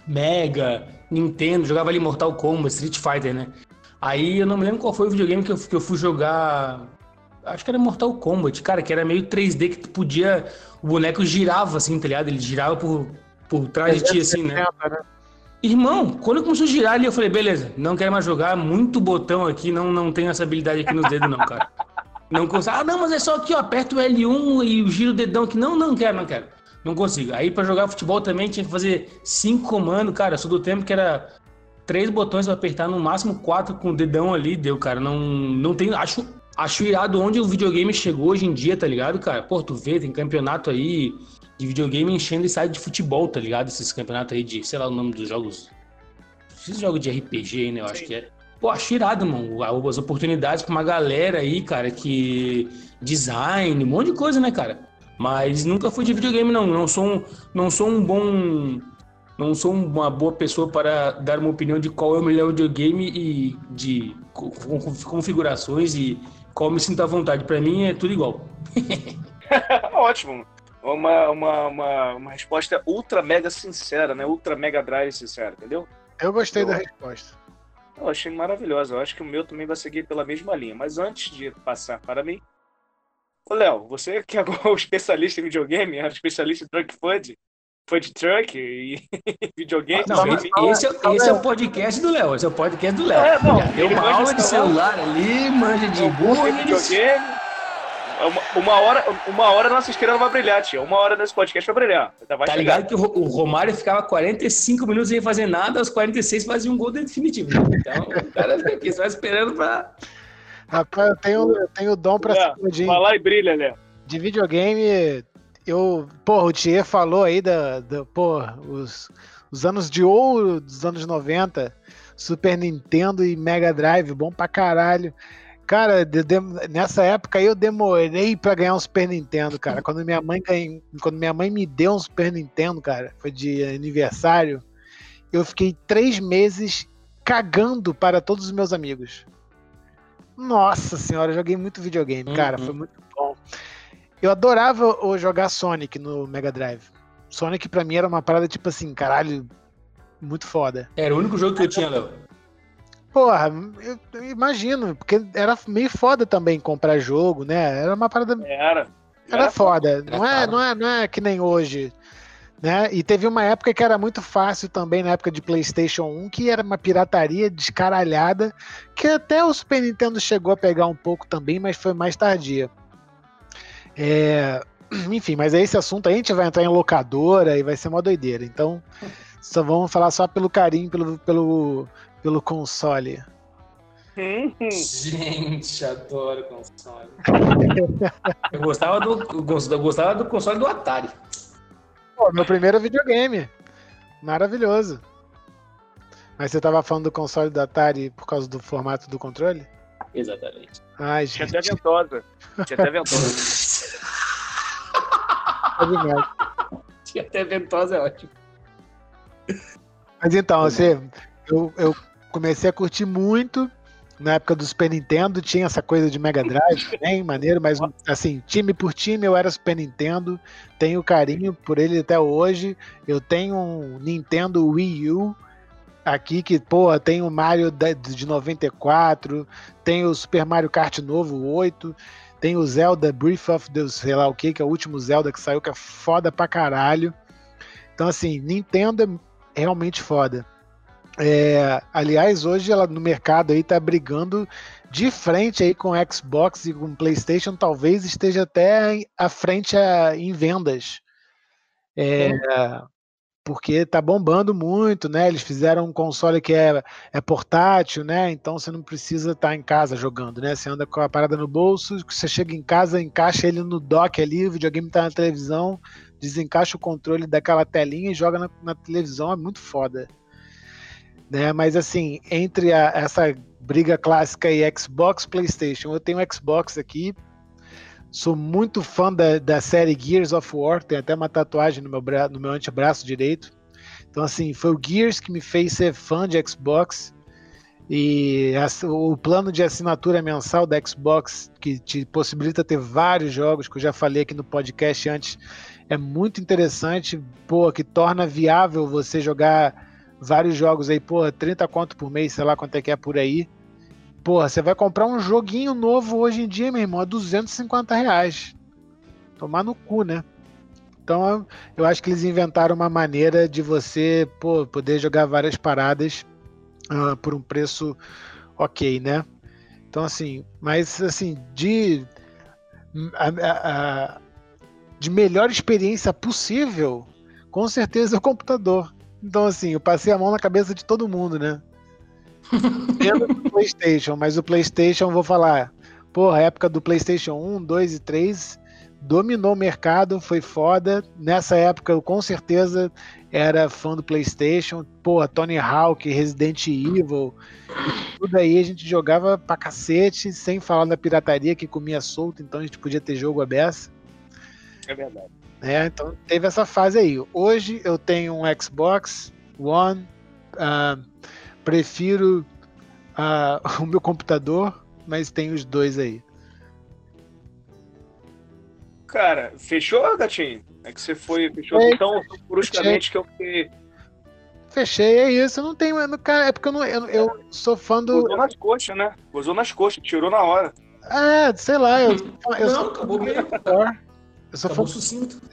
Mega, Nintendo, jogava ali Mortal Kombat, Street Fighter, né? Aí eu não me lembro qual foi o videogame que eu, que eu fui jogar. Acho que era Mortal Kombat, cara, que era meio 3D que tu podia. O boneco girava assim, tá ligado? Ele girava por, por trás de ti, assim, né? né? Irmão, quando começou a girar ali, eu falei, beleza, não quero mais jogar, muito botão aqui, não, não tenho essa habilidade aqui nos dedos, não, cara. Não consigo. Ah, não, mas é só aqui, ó, aperta o L1 e o giro o dedão aqui. Não, não quero, não quero. Não consigo. Aí pra jogar futebol também tinha que fazer cinco comandos, cara. Eu sou do tempo que era três botões pra apertar, no máximo quatro com o dedão ali, deu, cara. Não, não tem. Acho, acho irado onde o videogame chegou hoje em dia, tá ligado, cara? Pô, tu vê, tem campeonato aí de videogame enchendo e sai de futebol, tá ligado? Esses campeonatos aí de, sei lá o nome dos jogos. Esses jogos de RPG, né? Eu acho que é. Pô, acho irado, mano. As oportunidades pra uma galera aí, cara, que. Design, um monte de coisa, né, cara? Mas nunca fui de videogame, não. Não sou um, não sou um bom. Não sou uma boa pessoa para dar uma opinião de qual é o melhor videogame e de configurações e qual me sinto à vontade. Para mim é tudo igual. Ótimo. Uma, uma, uma, uma, resposta ultra mega sincera, né? Ultra mega drive sincera, entendeu? Eu gostei Eu... da resposta. Eu achei maravilhosa. Eu acho que o meu também vai seguir pela mesma linha. Mas antes de passar para mim, Ô, Léo, você que é o especialista em videogame, é o especialista em truck fund, fund truck e videogame. Não, esse, esse, é, esse é o podcast do Léo, esse é o podcast do Léo. É, não, deu uma aula de celular ali, manja de burro. Videogame. Uma, uma, hora, uma hora nossa estrela vai brilhar, tia. Uma hora nesse podcast vai brilhar. Vai tá chegar. ligado que o, o Romário ficava 45 minutos sem fazer nada, aos 46 fazia um gol definitivo. Então, o cara fica aqui só esperando pra Rapaz, eu tenho, eu tenho dom pra é, ser Vai lá e brilha, Léo. De videogame, eu. Porra, o Thier falou aí da. da porra, os, os anos de ouro dos anos 90. Super Nintendo e Mega Drive, bom pra caralho. Cara, de, de, nessa época eu demorei para ganhar um Super Nintendo, cara. Quando minha mãe ganhou, quando minha mãe me deu um Super Nintendo, cara, foi de aniversário, eu fiquei três meses cagando para todos os meus amigos. Nossa senhora, eu joguei muito videogame, uhum. cara, foi muito bom. Eu adorava jogar Sonic no Mega Drive. Sonic pra mim era uma parada tipo assim, caralho, muito foda. Era o único jogo que eu tinha, Léo. Porra, eu, eu, imagino, porque era meio foda também comprar jogo, né? Era uma parada. Era. Era, era foda. Era não, é, não, é, não é que nem hoje. Né? E teve uma época que era muito fácil também, na época de PlayStation 1, que era uma pirataria descaralhada, que até o Super Nintendo chegou a pegar um pouco também, mas foi mais tardia. É... Enfim, mas é esse assunto a gente vai entrar em locadora e vai ser uma doideira. Então, só vamos falar só pelo carinho, pelo, pelo, pelo console. Gente, adoro console. eu gostava do, eu gostava do console do Atari. Pô, meu primeiro videogame. Maravilhoso. Mas você tava falando do console da Atari por causa do formato do controle? Exatamente. Ai, gente. Tinha até ventosa. Tinha até ventosa. é demais. Tinha até ventosa, é ótimo. Mas então, você, eu, eu comecei a curtir muito na época do Super Nintendo tinha essa coisa de Mega Drive também, maneiro, mas assim, time por time eu era Super Nintendo, tenho carinho por ele até hoje. Eu tenho um Nintendo Wii U aqui que, pô, tem o Mario de 94, tem o Super Mario Kart novo 8, tem o Zelda Breath of the, sei lá o que, que é o último Zelda que saiu, que é foda pra caralho. Então, assim, Nintendo é realmente foda. É, aliás, hoje ela no mercado aí tá brigando de frente aí com Xbox e com PlayStation, talvez esteja até à frente a, em vendas. É, porque tá bombando muito, né? Eles fizeram um console que é, é portátil, né? Então você não precisa estar tá em casa jogando, né? Você anda com a parada no bolso, você chega em casa, encaixa ele no dock ali, o videogame tá na televisão, desencaixa o controle daquela telinha e joga na, na televisão, é muito foda né? Mas assim, entre a, essa briga clássica e Xbox, PlayStation, eu tenho Xbox aqui. Sou muito fã da, da série Gears of War, tem até uma tatuagem no meu, bra no meu antebraço direito. Então, assim, foi o Gears que me fez ser fã de Xbox. E o plano de assinatura mensal da Xbox, que te possibilita ter vários jogos, que eu já falei aqui no podcast antes, é muito interessante, pô, que torna viável você jogar vários jogos aí, porra, 30 conto por mês, sei lá quanto é que é por aí. Porra, você vai comprar um joguinho novo hoje em dia, meu irmão, a 250 reais. Tomar no cu, né? Então eu acho que eles inventaram uma maneira de você pô, poder jogar várias paradas uh, por um preço ok, né? Então assim, mas assim, de a, a, a, de melhor experiência possível, com certeza é o computador. Então, assim, eu passei a mão na cabeça de todo mundo, né? Menos do PlayStation, mas o PlayStation, vou falar, porra, a época do PlayStation 1, 2 e 3 dominou o mercado, foi foda. Nessa época, eu com certeza era fã do PlayStation. Pô, Tony Hawk, Resident Evil, tudo aí a gente jogava pra cacete, sem falar da pirataria que comia solto, então a gente podia ter jogo aberto. É verdade. É, então teve essa fase aí. Hoje eu tenho um Xbox One, uh, prefiro uh, o meu computador, mas tem os dois aí. Cara, fechou, gatinho? É que você foi, fechou Fechei. tão bruscamente que eu fiquei. Fechei, é isso. Eu não tenho. Cara, é porque eu, não, eu, eu sou fã do. Usou nas coxas, né? Usou nas coxas, tirou na hora. É, sei lá. Eu, eu não, sou acabou mesmo. Eu sou fã,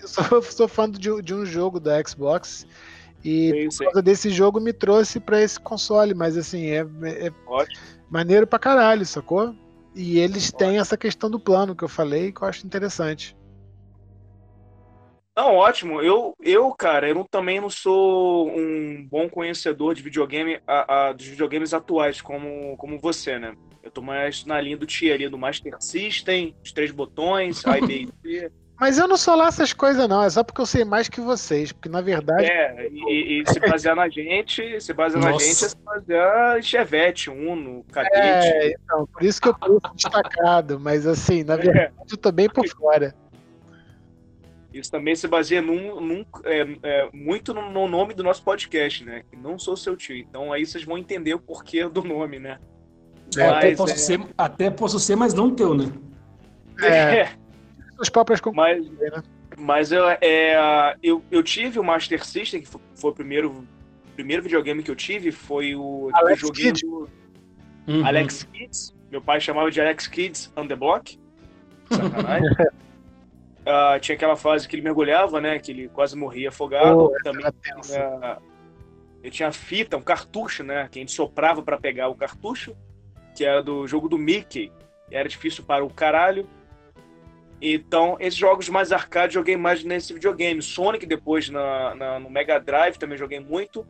eu sou, sou fã de, de, um jogo da Xbox. E sim, por causa desse jogo me trouxe para esse console, mas assim, é, é maneiro pra caralho, sacou? E eles Ótimo. têm essa questão do plano que eu falei que eu acho interessante. Não, ótimo. Eu, eu cara, eu também não sou um bom conhecedor de videogame, a, a, dos videogames atuais, como, como você, né? Eu tô mais na linha do tier ali, do Master System, os três botões, A, B e C. Mas eu não sou lá essas coisas, não. É só porque eu sei mais que vocês. Porque, na verdade. É, e, e se basear na gente, se basear na gente, é se basear em Chevette, Uno, Cadete. É, então, por isso que eu tô destacado. Mas, assim, na é. verdade, é. eu tô bem por fora. Isso também se baseia num, num é, é, muito no, no, nome do nosso podcast, né? Que não sou seu tio. Então aí vocês vão entender o porquê do nome, né? É, mas, até, posso é ser, até posso ser, mas não teu, né? É. As próprias mas, né? mas eu, é, eu, eu tive o Master System, que foi, foi o primeiro, primeiro videogame que eu tive, foi o Alex joguinho Kids. do uhum. Alex Kids. Meu pai chamava de Alex Kids on the Block. Sacanagem. Uh, tinha aquela fase que ele mergulhava, né? Que ele quase morria afogado. Oh, Também tinha, ele tinha fita, um cartucho, né? Que a gente soprava para pegar o cartucho, que era do jogo do Mickey. Era difícil para o caralho. Então, esses jogos mais arcade joguei mais nesse videogame. Sonic depois na, na, no Mega Drive também joguei muito.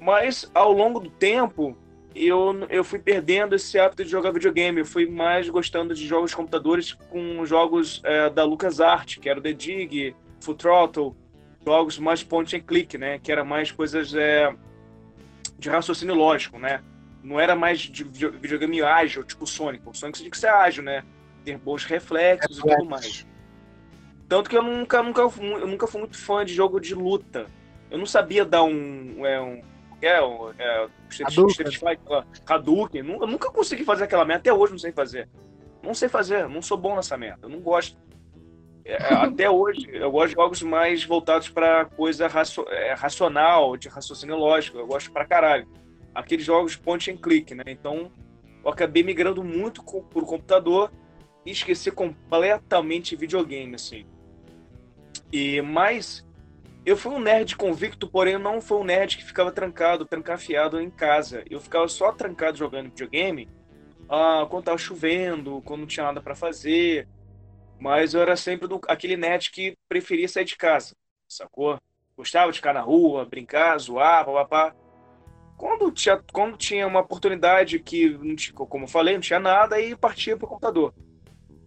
Mas ao longo do tempo, eu, eu fui perdendo esse hábito de jogar videogame. Eu fui mais gostando de jogos de computadores com jogos é, da LucasArts, que era o The Dig, Full Throttle, jogos mais point and click, né? Que era mais coisas é, de raciocínio lógico, né? Não era mais de videogame ágil, tipo Sonic. O Sonic você tinha que ser ágil, né? Ter bons reflexos e tudo mais. Tanto que eu nunca, nunca, eu nunca fui muito fã de jogo de luta. Eu não sabia dar um, é, um é, o é, Street Fighter, Hadouken. Eu nunca consegui fazer aquela merda, até hoje não sei fazer. Não sei fazer, não sou bom nessa merda, eu não gosto. É, é até hoje, eu gosto de jogos mais voltados para coisa é, racional, de raciocínio lógico, eu gosto pra caralho. Aqueles jogos point and click, né? Então, eu acabei migrando muito por computador e esqueci completamente videogame, assim. E mais eu fui um nerd convicto, porém não fui um nerd que ficava trancado, trancafiado em casa. Eu ficava só trancado jogando videogame ah, quando tava chovendo, quando não tinha nada para fazer. Mas eu era sempre do, aquele nerd que preferia sair de casa, sacou? Gostava de ficar na rua, brincar, zoar, papapá. Quando tinha, quando tinha uma oportunidade que, como eu falei, não tinha nada, aí partia pro computador.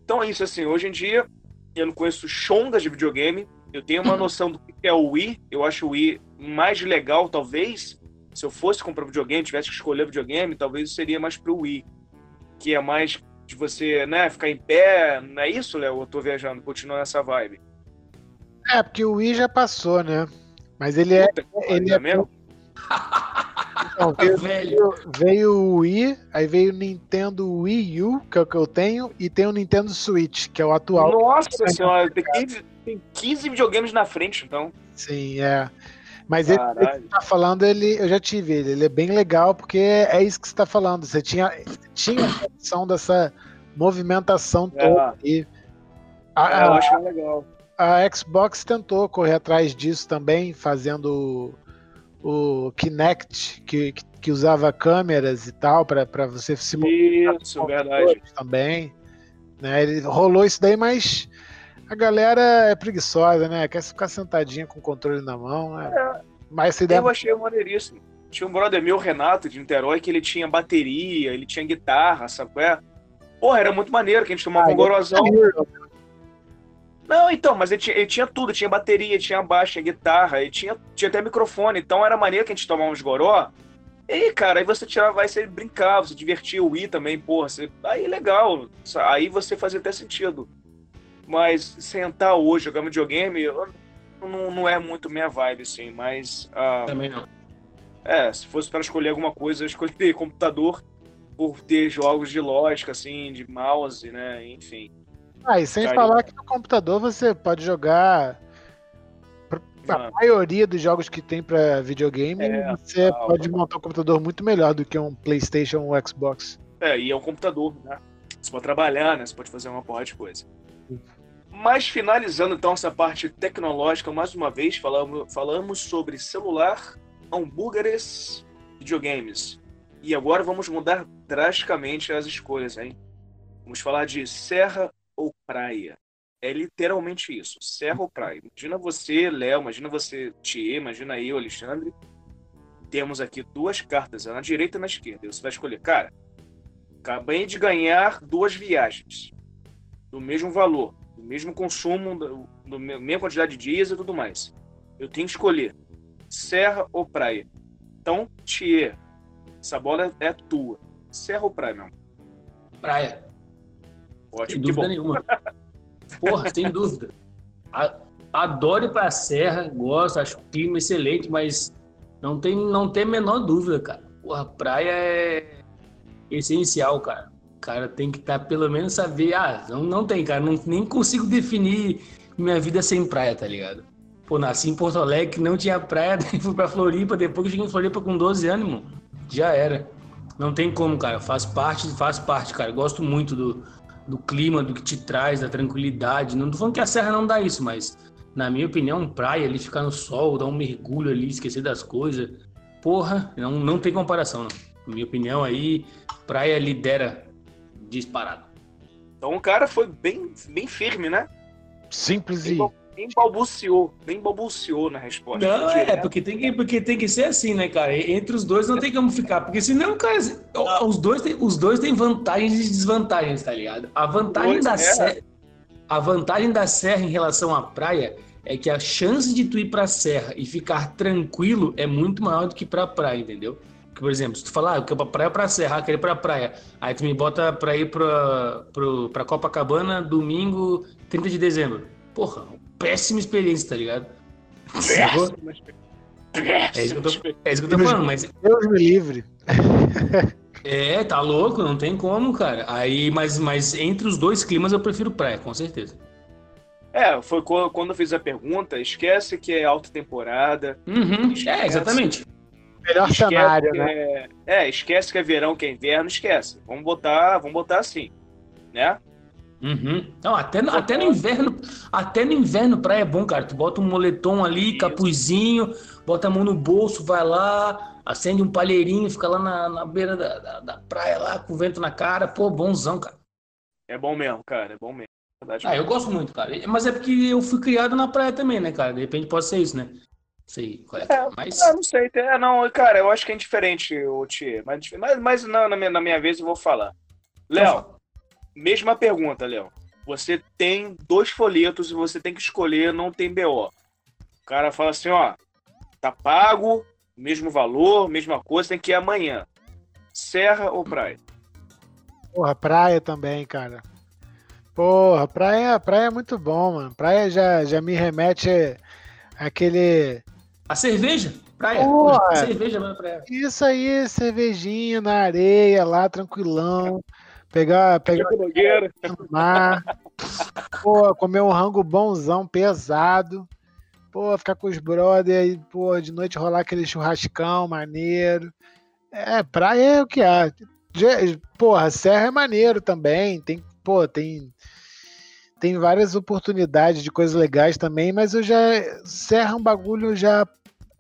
Então é isso, assim, hoje em dia eu não conheço chongas de videogame, eu tenho uma noção do que é o Wii. Eu acho o Wii mais legal, talvez. Se eu fosse comprar videogame, tivesse que escolher videogame, talvez seria mais pro Wii. Que é mais de você, né, ficar em pé. Não é isso, Léo? Eu tô viajando, continua nessa vibe. É, porque o Wii já passou, né? Mas ele é. Puta, ele é, é mesmo? Então, veio, veio, veio, o Wii, aí veio o Nintendo Wii U, que é o que eu tenho, e tem o Nintendo Switch, que é o atual. Nossa senhora, tem 15, tem 15 videogames na frente, então. Sim, é. Mas ele, ele tá falando, ele, eu já tive ele, ele é bem legal, porque é isso que você tá falando. Você tinha, tinha a opção dessa movimentação é. toda. E a, é, eu acho legal. A Xbox tentou correr atrás disso também, fazendo o, Kinect, que, que usava câmeras e tal, para você se mover. Isso, verdade. Também. Né? Ele rolou isso daí, mas a galera é preguiçosa, né? Quer ficar sentadinha com o controle na mão. Né? É. Mas essa ideia... Eu achei maneiríssimo. Tinha um brother meu, Renato, de Niterói, que ele tinha bateria, ele tinha guitarra, sabe qual é? Porra, era muito maneiro, que a gente tomava ah, um gorozão. Não, então, mas ele tinha, ele tinha, tudo, tinha bateria, tinha baixo, tinha guitarra, ele tinha, tinha até microfone, então era maneiro que a gente tomava uns goró. E aí, cara, aí você tirava, vai você brincava, você divertia o Wii também, porra, você, aí legal, aí você fazia até sentido. Mas sentar hoje, jogar videogame, não, não é muito minha vibe, assim, mas... Uh, também não. É, se fosse para escolher alguma coisa, eu escolheria computador por ter jogos de lógica, assim, de mouse, né? Enfim. Ah, e sem falar que no computador você pode jogar. A ah. maioria dos jogos que tem para videogame, é, você pode montar um computador muito melhor do que um PlayStation ou um Xbox. É, e é um computador, né? Você pode trabalhar, né? Você pode fazer uma porra de coisa. Mas finalizando então essa parte tecnológica, mais uma vez falamos, falamos sobre celular, hambúrgueres, videogames. E agora vamos mudar drasticamente as escolhas, hein? Vamos falar de serra ou praia. É literalmente isso, serra ou praia. Imagina você, Léo, imagina você, Thier, imagina eu, Alexandre. Temos aqui duas cartas, na direita e na esquerda. Você vai escolher, cara, acabei de ganhar duas viagens do mesmo valor, do mesmo consumo, do, mesma quantidade de dias e tudo mais. Eu tenho que escolher serra ou praia. Então, Thier, essa bola é tua. Serra ou praia, meu? Praia. Ótimo, sem dúvida nenhuma. Porra, sem dúvida. Adoro ir pra serra, gosto, acho o clima excelente, mas não tem, não tem a menor dúvida, cara. Porra, praia é essencial, cara. O cara tem que estar, tá, pelo menos, saber. Ah, não, não tem, cara. Não, nem consigo definir minha vida sem praia, tá ligado? Pô, nasci em Porto Alegre, não tinha praia, daí fui pra Floripa, depois que cheguei em Floripa com 12 anos, mano. Já era. Não tem como, cara. Faz parte, faz parte, cara. Gosto muito do, do clima, do que te traz, da tranquilidade. Não tô falando que a serra não dá isso, mas na minha opinião, praia ali, ficar no sol, dar um mergulho ali, esquecer das coisas. Porra, não, não tem comparação, não. Na minha opinião aí, praia lidera disparado. Então o cara foi bem, bem firme, né? Simples e nem balbuciou, nem balbuciou na resposta. Não, é, porque tem, que, porque tem que ser assim, né, cara? Entre os dois não tem como ficar, porque senão, cara, os dois, têm, os dois têm vantagens e desvantagens, tá ligado? A vantagem da é. serra, a vantagem da serra em relação à praia é que a chance de tu ir pra serra e ficar tranquilo é muito maior do que pra praia, entendeu? Porque, por exemplo, se tu falar, ah, eu quero pra praia pra serra, ah, quero ir pra praia, aí tu me bota pra ir pra, pra, pra Copacabana domingo 30 de dezembro. Porra, péssima experiência, tá ligado? Péssima é isso, que eu tô, é isso que eu tô falando, mas. Deus me livre. É, tá louco, não tem como, cara. Aí, mas, mas entre os dois climas eu prefiro praia, com certeza. É, foi quando eu fiz a pergunta, esquece que é alta temporada. Uhum, é, exatamente. Melhor cenário, né? É, é, esquece que é verão, que é inverno, esquece. Vamos botar, vamos botar assim, né? Uhum. Não, até, no, até no inverno, até no inverno praia é bom, cara. Tu bota um moletom ali, Isso. capuzinho, bota a mão no bolso, vai lá, acende um palheirinho, fica lá na, na beira da, da, da, praia lá, com o vento na cara. Pô, bonzão, cara. É bom mesmo, cara, é bom mesmo. Verdade ah, eu gosto muito, cara. Mas é porque eu fui criado na praia também, né, cara? De repente pode ser isso, né? Sei qual é, é mas... não sei. É, não, cara, eu acho que é indiferente, o Tia. Mas, mas, mas não, na, minha, na minha vez eu vou falar. Léo, mesma pergunta, Léo. Você tem dois folhetos e você tem que escolher, não tem BO. O cara fala assim, ó, tá pago, mesmo valor, mesma coisa, tem que ir amanhã. Serra ou praia? Porra, praia também, cara. Porra, praia, praia é muito bom, mano. Praia já, já me remete àquele. A cerveja? Praia. Porra, cerveja, mano, praia. Isso aí, cervejinha na areia lá, tranquilão. Pegar, pegar mar, pô, comer um rango bonzão, pesado. Pô, ficar com os brothers, pô, de noite rolar aquele churrascão maneiro. É, praia é o que há. Porra, serra é maneiro também. Tem, pô, tem tem várias oportunidades de coisas legais também, mas eu já serra é um bagulho já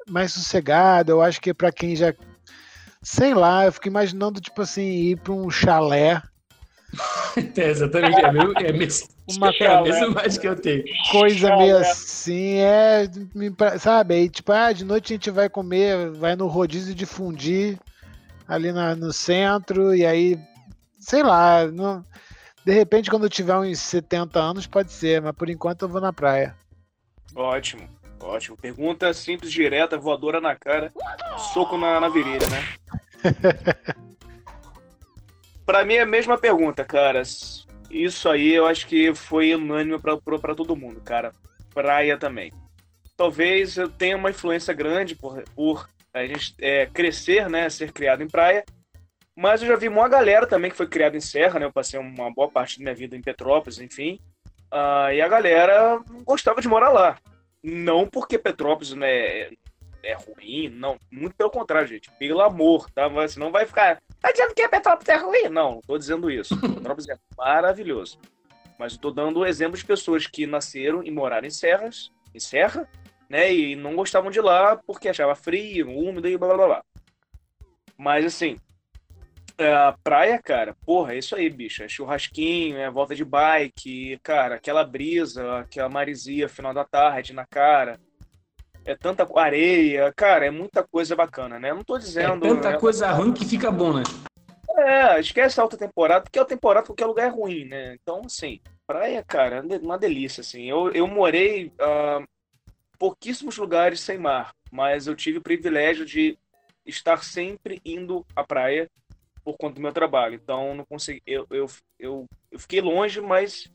mais sossegado. Eu acho que para quem já sei lá, eu fico imaginando tipo assim ir para um chalé É, exatamente, é, meu, é, mesmo, Uma é a mesma imagem que eu tenho. coisa meio assim, é. Sabe? Aí, tipo, ah, de noite a gente vai comer, vai no rodízio de fundir ali na- no centro, e aí, sei lá, não- de repente quando eu tiver uns 70 anos pode ser, mas por enquanto eu vou na praia. Ótimo, ótimo. Pergunta simples, direta, voadora na cara, soco na, na virilha, né? pra mim é a mesma pergunta, cara. Isso aí eu acho que foi unânime pra todo mundo, cara. Praia também. Talvez eu tenha uma influência grande por, por a gente é, crescer, né? Ser criado em praia. Mas eu já vi uma galera também que foi criada em Serra, né? Eu passei uma boa parte da minha vida em Petrópolis, enfim. Ah, e a galera gostava de morar lá. Não porque Petrópolis né, é, é ruim, não. Muito pelo contrário, gente. Pelo amor, tá? Mas Senão vai ficar. Tá dizendo que Petrópolis é ruim? Não, não tô dizendo isso. Petrópolis é maravilhoso. Mas eu tô dando exemplo de pessoas que nasceram e moraram em serras, em serra, né? E não gostavam de lá porque achava frio, úmido e blá blá blá. Mas assim, a praia, cara, porra, é isso aí, bicho. É churrasquinho, é volta de bike, cara, aquela brisa, aquela marisia final da tarde na cara. É tanta areia, cara, é muita coisa bacana, né? Eu não tô É dizendo. tanta né, coisa ruim que fica bom, né? É, esquece a alta temporada, porque a temporada qualquer lugar é ruim, né? Então, assim, praia, cara, é uma delícia, assim. Eu, eu morei ah, pouquíssimos lugares sem mar, mas eu tive o privilégio de estar sempre indo à praia por conta do meu trabalho. Então, não consegui. Eu, eu, eu, eu fiquei longe, mas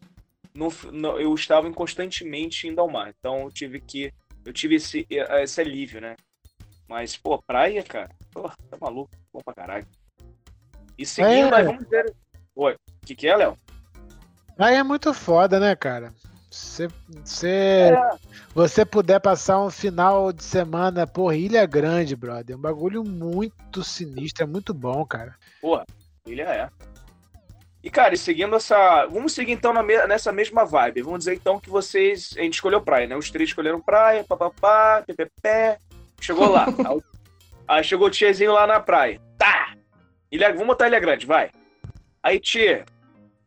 não, não- eu estava constantemente indo ao mar. Então, eu tive que. Eu tive esse, esse alívio, né? Mas, pô, praia, cara, pô, tá maluco, bom pra caralho. E seguindo, É. aí, vamos ver. Oi, o que, que é, Léo? Praia é muito foda, né, cara? Se você, É. você puder passar um final de semana por Ilha Grande, brother, é um bagulho muito sinistro, é muito bom, cara. Porra, ilha é. E, cara, e seguindo essa. Vamos seguir então na me- nessa mesma vibe. Vamos dizer então que vocês. A gente escolheu praia, né? Os três escolheram praia, papapá, ppp. Chegou lá. Aí- chegou o tiozinho lá na praia. Tá! Ilha, vamos botar Ilha Grande, vai. Aí, tia,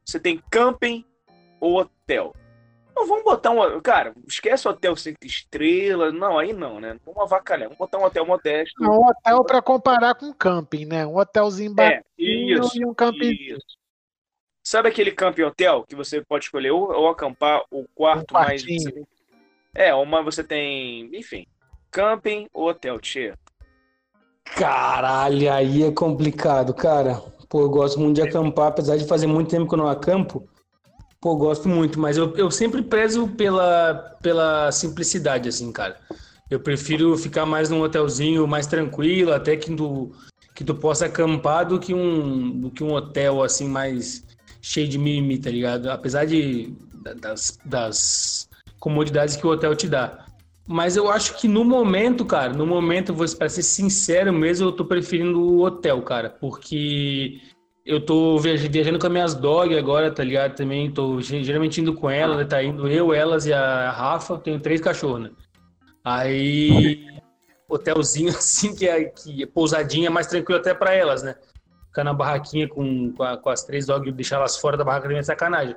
você tem camping ou hotel? Não, vamos botar um. Cara, esquece hotel cinco estrelas. Não, aí não, né? Vamos avacalhar. Vamos botar um hotel modesto. É um hotel pra comparar com camping, né? Um hotelzinho É, baratinho isso. e um camping. Isso. Sabe aquele camping hotel que você pode escolher ou, ou acampar o quarto Um mais. tem- É, uma você tem. Enfim. Camping ou hotel, tia. Caralho, aí é complicado, cara. Pô, eu gosto muito de acampar, apesar de fazer muito tempo que eu não acampo. Pô, eu gosto muito, mas eu, eu sempre prezo pela, pela simplicidade, assim, cara. Eu prefiro ficar mais num hotelzinho mais tranquilo, até que tu, que tu possa acampar do que um, do que um hotel, assim, mais cheio de mimimi, tá ligado? Apesar de, da- das, das comodidades que o hotel te dá. Mas eu acho que no momento, cara, no momento, para ser sincero mesmo, eu tô preferindo o hotel, cara, porque eu tô viaj- viajando com as minhas dog agora, tá ligado? Também tô ge- geralmente indo com ela, né? Tá indo eu, elas e a Rafa, tenho três cachorros, né? Aí, hotelzinho assim, que é, que é pousadinha, mais tranquilo até pra elas, né? Ficar na barraquinha com, com, a- com as três dogs, deixar elas fora da barraca também é sacanagem.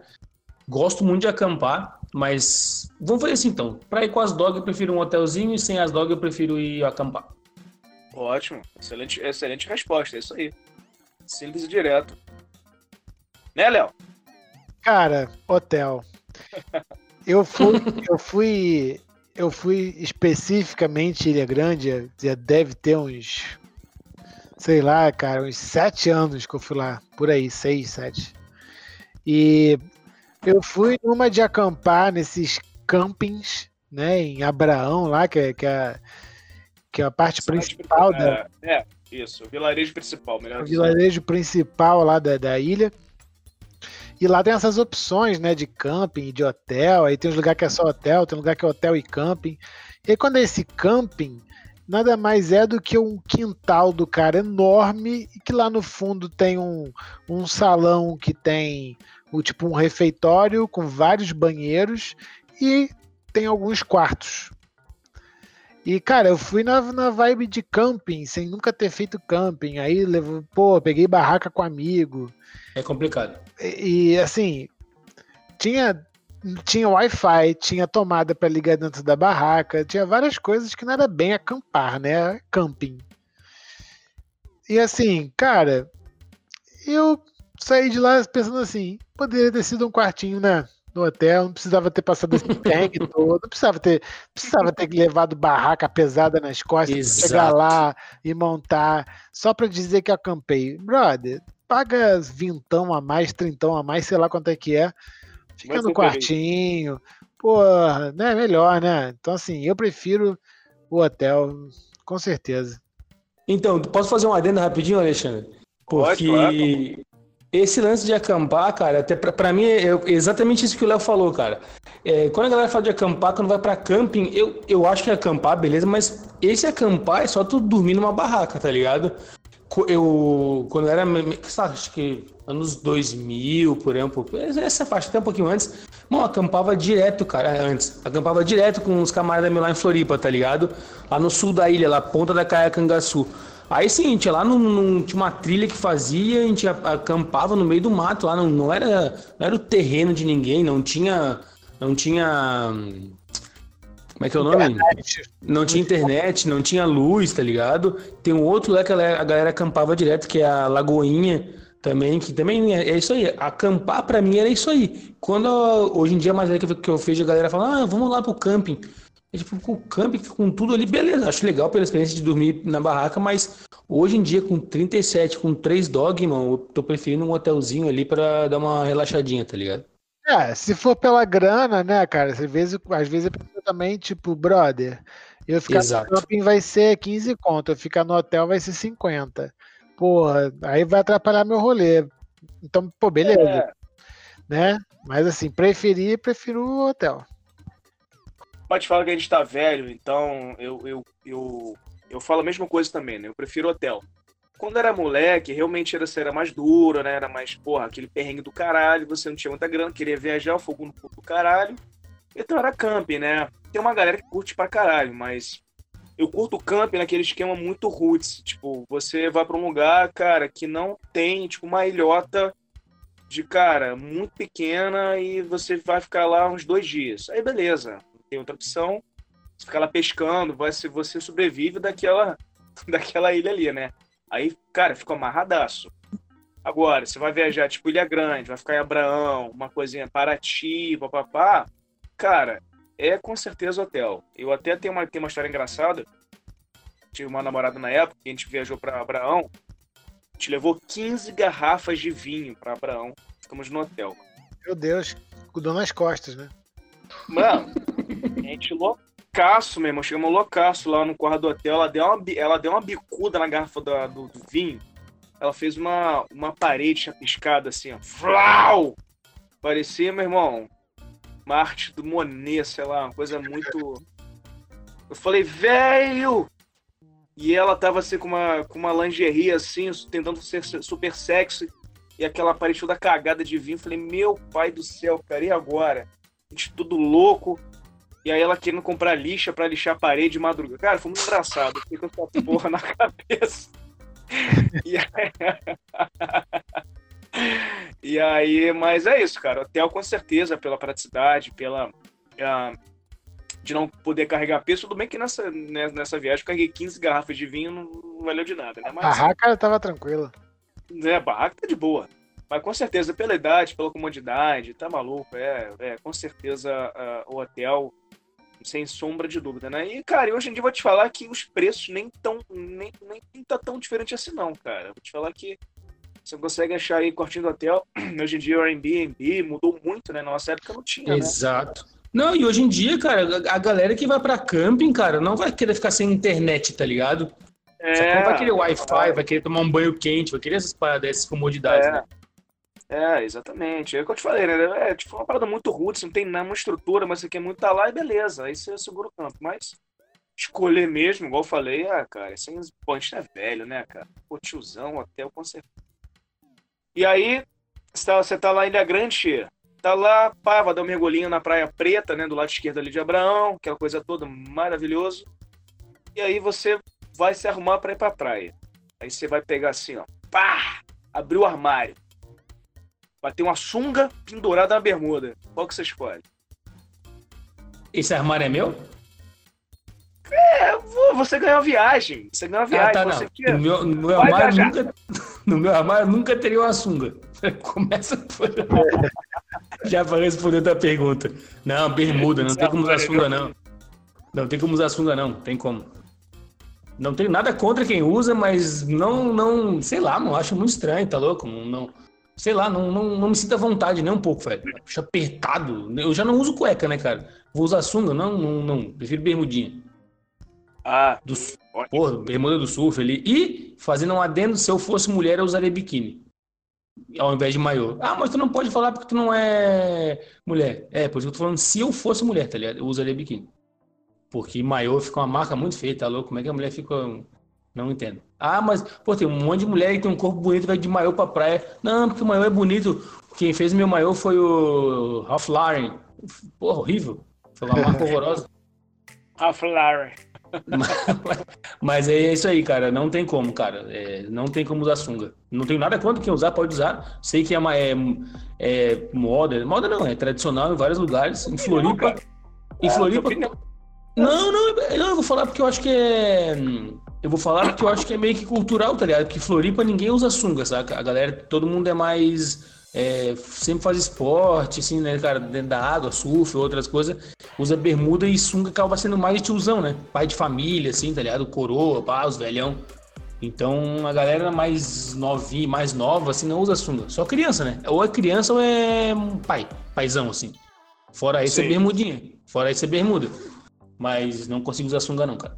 Gosto muito de acampar, mas vamos fazer assim então. Pra ir com as dogs eu prefiro um hotelzinho e sem as dogs eu prefiro ir acampar. Ótimo. Excelente, excelente resposta. É isso aí. Simples e direto. Né, Léo? Cara, hotel. Eu fui, eu fui, eu fui especificamente em Ilha Grande, deve ter uns, sei lá, cara, uns sete anos que eu fui lá, por aí, seis, sete. E eu fui numa de acampar nesses campings, né, em Abraão lá, que é, que é, que é a parte principal da, É, é, isso. O vilarejo principal, melhor o vilarejo principal lá da, da ilha. E lá tem essas opções, né, de camping de hotel. Aí tem uns lugares que é só hotel, tem lugar que é hotel e camping. E aí, quando é esse camping, nada mais é do que um quintal do cara enorme e que lá no fundo tem um, um salão que tem o tipo um refeitório com vários banheiros e tem alguns quartos. E, cara, eu fui na, na vibe de camping, sem nunca ter feito camping. Aí, levo, pô, peguei barraca com amigo. É complicado. E, e assim, tinha tinha Wi-Fi, tinha tomada para ligar dentro da barraca, tinha várias coisas que não era bem acampar, né? Camping. E assim, cara, eu saí de lá pensando assim, poderia ter sido um quartinho, né? No hotel, não precisava ter passado esse perrengue todo, não precisava ter, precisava ter levado barraca pesada nas costas, Exato. chegar lá e montar, só para dizer que acampei. Brother, paga vintão a mais, trintão a mais, sei lá quanto é que é Fica no quartinho. Porra, né? Melhor, né? Então, assim, eu prefiro o hotel, com certeza. Então, posso fazer um adendo rapidinho, Alexandre? Porque Pode, claro. esse lance de acampar, cara, até pra, pra mim é exatamente isso que o Léo falou, cara. É, quando a galera fala de acampar, quando vai pra camping, eu, eu acho que é acampar, beleza, mas esse acampar é só tu dormir numa barraca, tá ligado? Eu quando era, acho que anos 2000, por exemplo, essa faixa até um pouquinho antes, mano, acampava direto, cara, antes, acampava direto com os camaradas meus lá em Floripa, tá ligado? Lá no sul da ilha, lá ponta da Caiacangaçu. Aí sim, tinha lá num, tinha uma trilha que fazia, a gente acampava no meio do mato lá, não, não era não era o terreno de ninguém, não tinha não tinha como é que é o nome? Internet. Não tinha internet, não tinha luz, tá ligado? Tem um outro lá que a galera acampava direto, que é a Lagoinha também, que também é, é isso aí. Acampar pra mim era isso aí. Quando hoje em dia, mais velho que eu vejo a galera falando, ah, vamos lá pro camping. É tipo, com o camping, com tudo ali, beleza. Acho legal pela experiência de dormir na barraca, mas hoje em dia, com 37, com 3 dog, mano, eu tô preferindo um hotelzinho ali pra dar uma relaxadinha, tá ligado? É, se for pela grana, né, cara? Às vezes, às vezes a pessoa também, tipo, brother, eu ficar Exato. no shopping vai ser 15 conto, eu ficar no hotel vai ser 50. Porra, aí vai atrapalhar meu rolê. Então, pô, beleza. É. Né? Mas assim, preferir, prefiro o hotel. Pode falar que a gente tá velho, então eu, eu, eu, eu falo a mesma coisa também, né? Eu prefiro hotel. Quando era moleque, realmente era, era mais duro, né? Era mais, porra, aquele perrengue do caralho, você não tinha muita grana, queria viajar, o fogo no puto do caralho. Então era camping, né? Tem uma galera que curte pra caralho, mas eu curto camping naquele esquema muito roots. Tipo, você vai pra um lugar, cara, que não tem, tipo, uma ilhota de, cara, muito pequena e você vai ficar lá uns dois dias. Aí beleza, tem outra opção. Você fica lá pescando, você, você sobrevive daquela, daquela ilha ali, né? Aí, cara, ficou amarradaço. Agora, você vai viajar, tipo, Ilha Grande, vai ficar em Abraão, uma coisinha Paraty, papapá. Cara, é com certeza hotel. Eu até tenho uma, tenho uma história engraçada. Tive uma namorada na época, que a gente viajou para Abraão. A gente levou 15 garrafas de vinho para Abraão. Ficamos no hotel. Meu Deus, cuidou nas costas, né? Mano, a gente loucaço, meu irmão. Chegamos loucaço lá no quarto do hotel. Ela deu uma, ela deu uma bicuda na garrafa do, do, do vinho. Ela fez uma, uma parede chapiscada assim, ó. Flau! Parecia, meu irmão, uma arte do Monet, sei lá, uma coisa muito. Eu falei, velho! E ela tava assim com uma, com uma lingerie assim, tentando ser super sexy. E aquela parede toda cagada de vinho. Eu falei, meu pai do céu, cara, e agora? A gente tudo louco. E aí ela querendo comprar lixa para lixar a parede de madrugada. Cara, foi muito engraçado. Fica com essa porra na cabeça. E aí... e aí, mas é isso, cara. Hotel com certeza, pela praticidade, pela. Uh, de não poder carregar peso. Tudo bem que nessa, né, nessa viagem eu carreguei 15 garrafas de vinho, não, não valeu de nada, né? Mas, a barraca tava tranquila. É, a barraca tá de boa. Mas com certeza, pela idade, pela comodidade, tá maluco. É, é com certeza uh, o hotel sem sombra de dúvida, né? E, cara, hoje em dia eu vou te falar que os preços nem tão, nem, nem, tá tão diferente assim, não, cara. Vou te falar que você consegue achar aí quartinho do hotel. Hoje em dia o Airbnb mudou muito, né? Na nossa época não tinha, né? Exato. Né? Não, e hoje em dia, cara, a galera que vai para camping, cara, não vai querer ficar sem internet, tá ligado? É, não vai querer Wi-Fi, vai querer tomar um banho quente, vai querer essas paradas, essas comodidades, é. né? É, exatamente. É o que eu te falei, né? É tipo uma parada muito roots, não tem nenhuma estrutura, mas você quer muito tá lá e beleza. Aí você segura o campo. Mas escolher mesmo, igual eu falei, ah, cara, assim, pô, é velho, né, cara? Pô, tiozão, hotel, com certeza. E aí, você tá, você tá lá em Ilha Grande, tá lá, pá, vai dar um mergulhinho na Praia Preta, né, do lado esquerdo ali de Abraão, aquela coisa toda, maravilhoso. E aí você vai se arrumar para ir pra praia. Aí você vai pegar assim, ó. Pá! Abriu o armário. Vai ter uma sunga pendurada na bermuda. Qual que você escolhe? Esse armário é meu? É, você ganhou a viagem. Você ganhou a viagem. Ah, tá, você no, meu, no, meu armário nunca, no meu armário nunca teria uma sunga. Começa por... Já para responder a pergunta. Não, bermuda, não tem como usar sunga, não. Não tem como usar sunga, não. Tem como. Não tenho nada contra quem usa, mas não, não, sei lá, não acho muito estranho, tá louco? Não, não sei lá, não, não, não me sinto à vontade nem um pouco, velho. Acho apertado. Eu já não uso cueca, né, cara? Vou usar sunga? Não, não, não. Prefiro bermudinha. Ah, do, porra, bermuda do surf ali. E, fazendo um adendo, se eu fosse mulher, eu usaria biquíni. Ao invés de maiô. Ah, mas tu não pode falar porque tu não é mulher. É, por isso que eu tô falando, se eu fosse mulher, tá ligado? Eu usaria biquíni. Porque maiô fica uma marca muito feia, tá louco? Como é que a mulher fica. Não entendo. Ah, mas, pô, tem um monte de mulher que tem um corpo bonito vai de maiô pra praia. Não, porque o maiô é bonito. Quem fez meu maiô foi o Ralph Lauren. Porra, horrível. Foi uma marca horrorosa. Ralph Lauren. mas, mas, é isso aí, cara. Não tem como, cara. É, não tem como usar sunga. Não tenho nada contra quem usar, pode usar. Sei que é, uma, é, é moda. Moda não, é tradicional em vários lugares. Em Floripa. Em ah, Floripa. Não, não, não, eu vou falar porque eu acho que é. Eu vou falar porque eu acho que é meio que cultural, tá ligado? Porque Floripa ninguém usa sunga, saca? A galera, todo mundo é mais. É, sempre faz esporte, assim, né, cara? Dentro da água, surf, outras coisas. Usa bermuda e sunga acaba sendo mais tiozão, né? Pai de família, assim, tá ligado? Coroa, pá, os velhão. Então a galera mais novinha, mais nova, assim, não usa sunga. Só criança, né? Ou é criança ou é pai, paizão, assim. Fora isso é bermudinha. Fora isso é bermuda. Mas não consigo usar sunga, não, cara.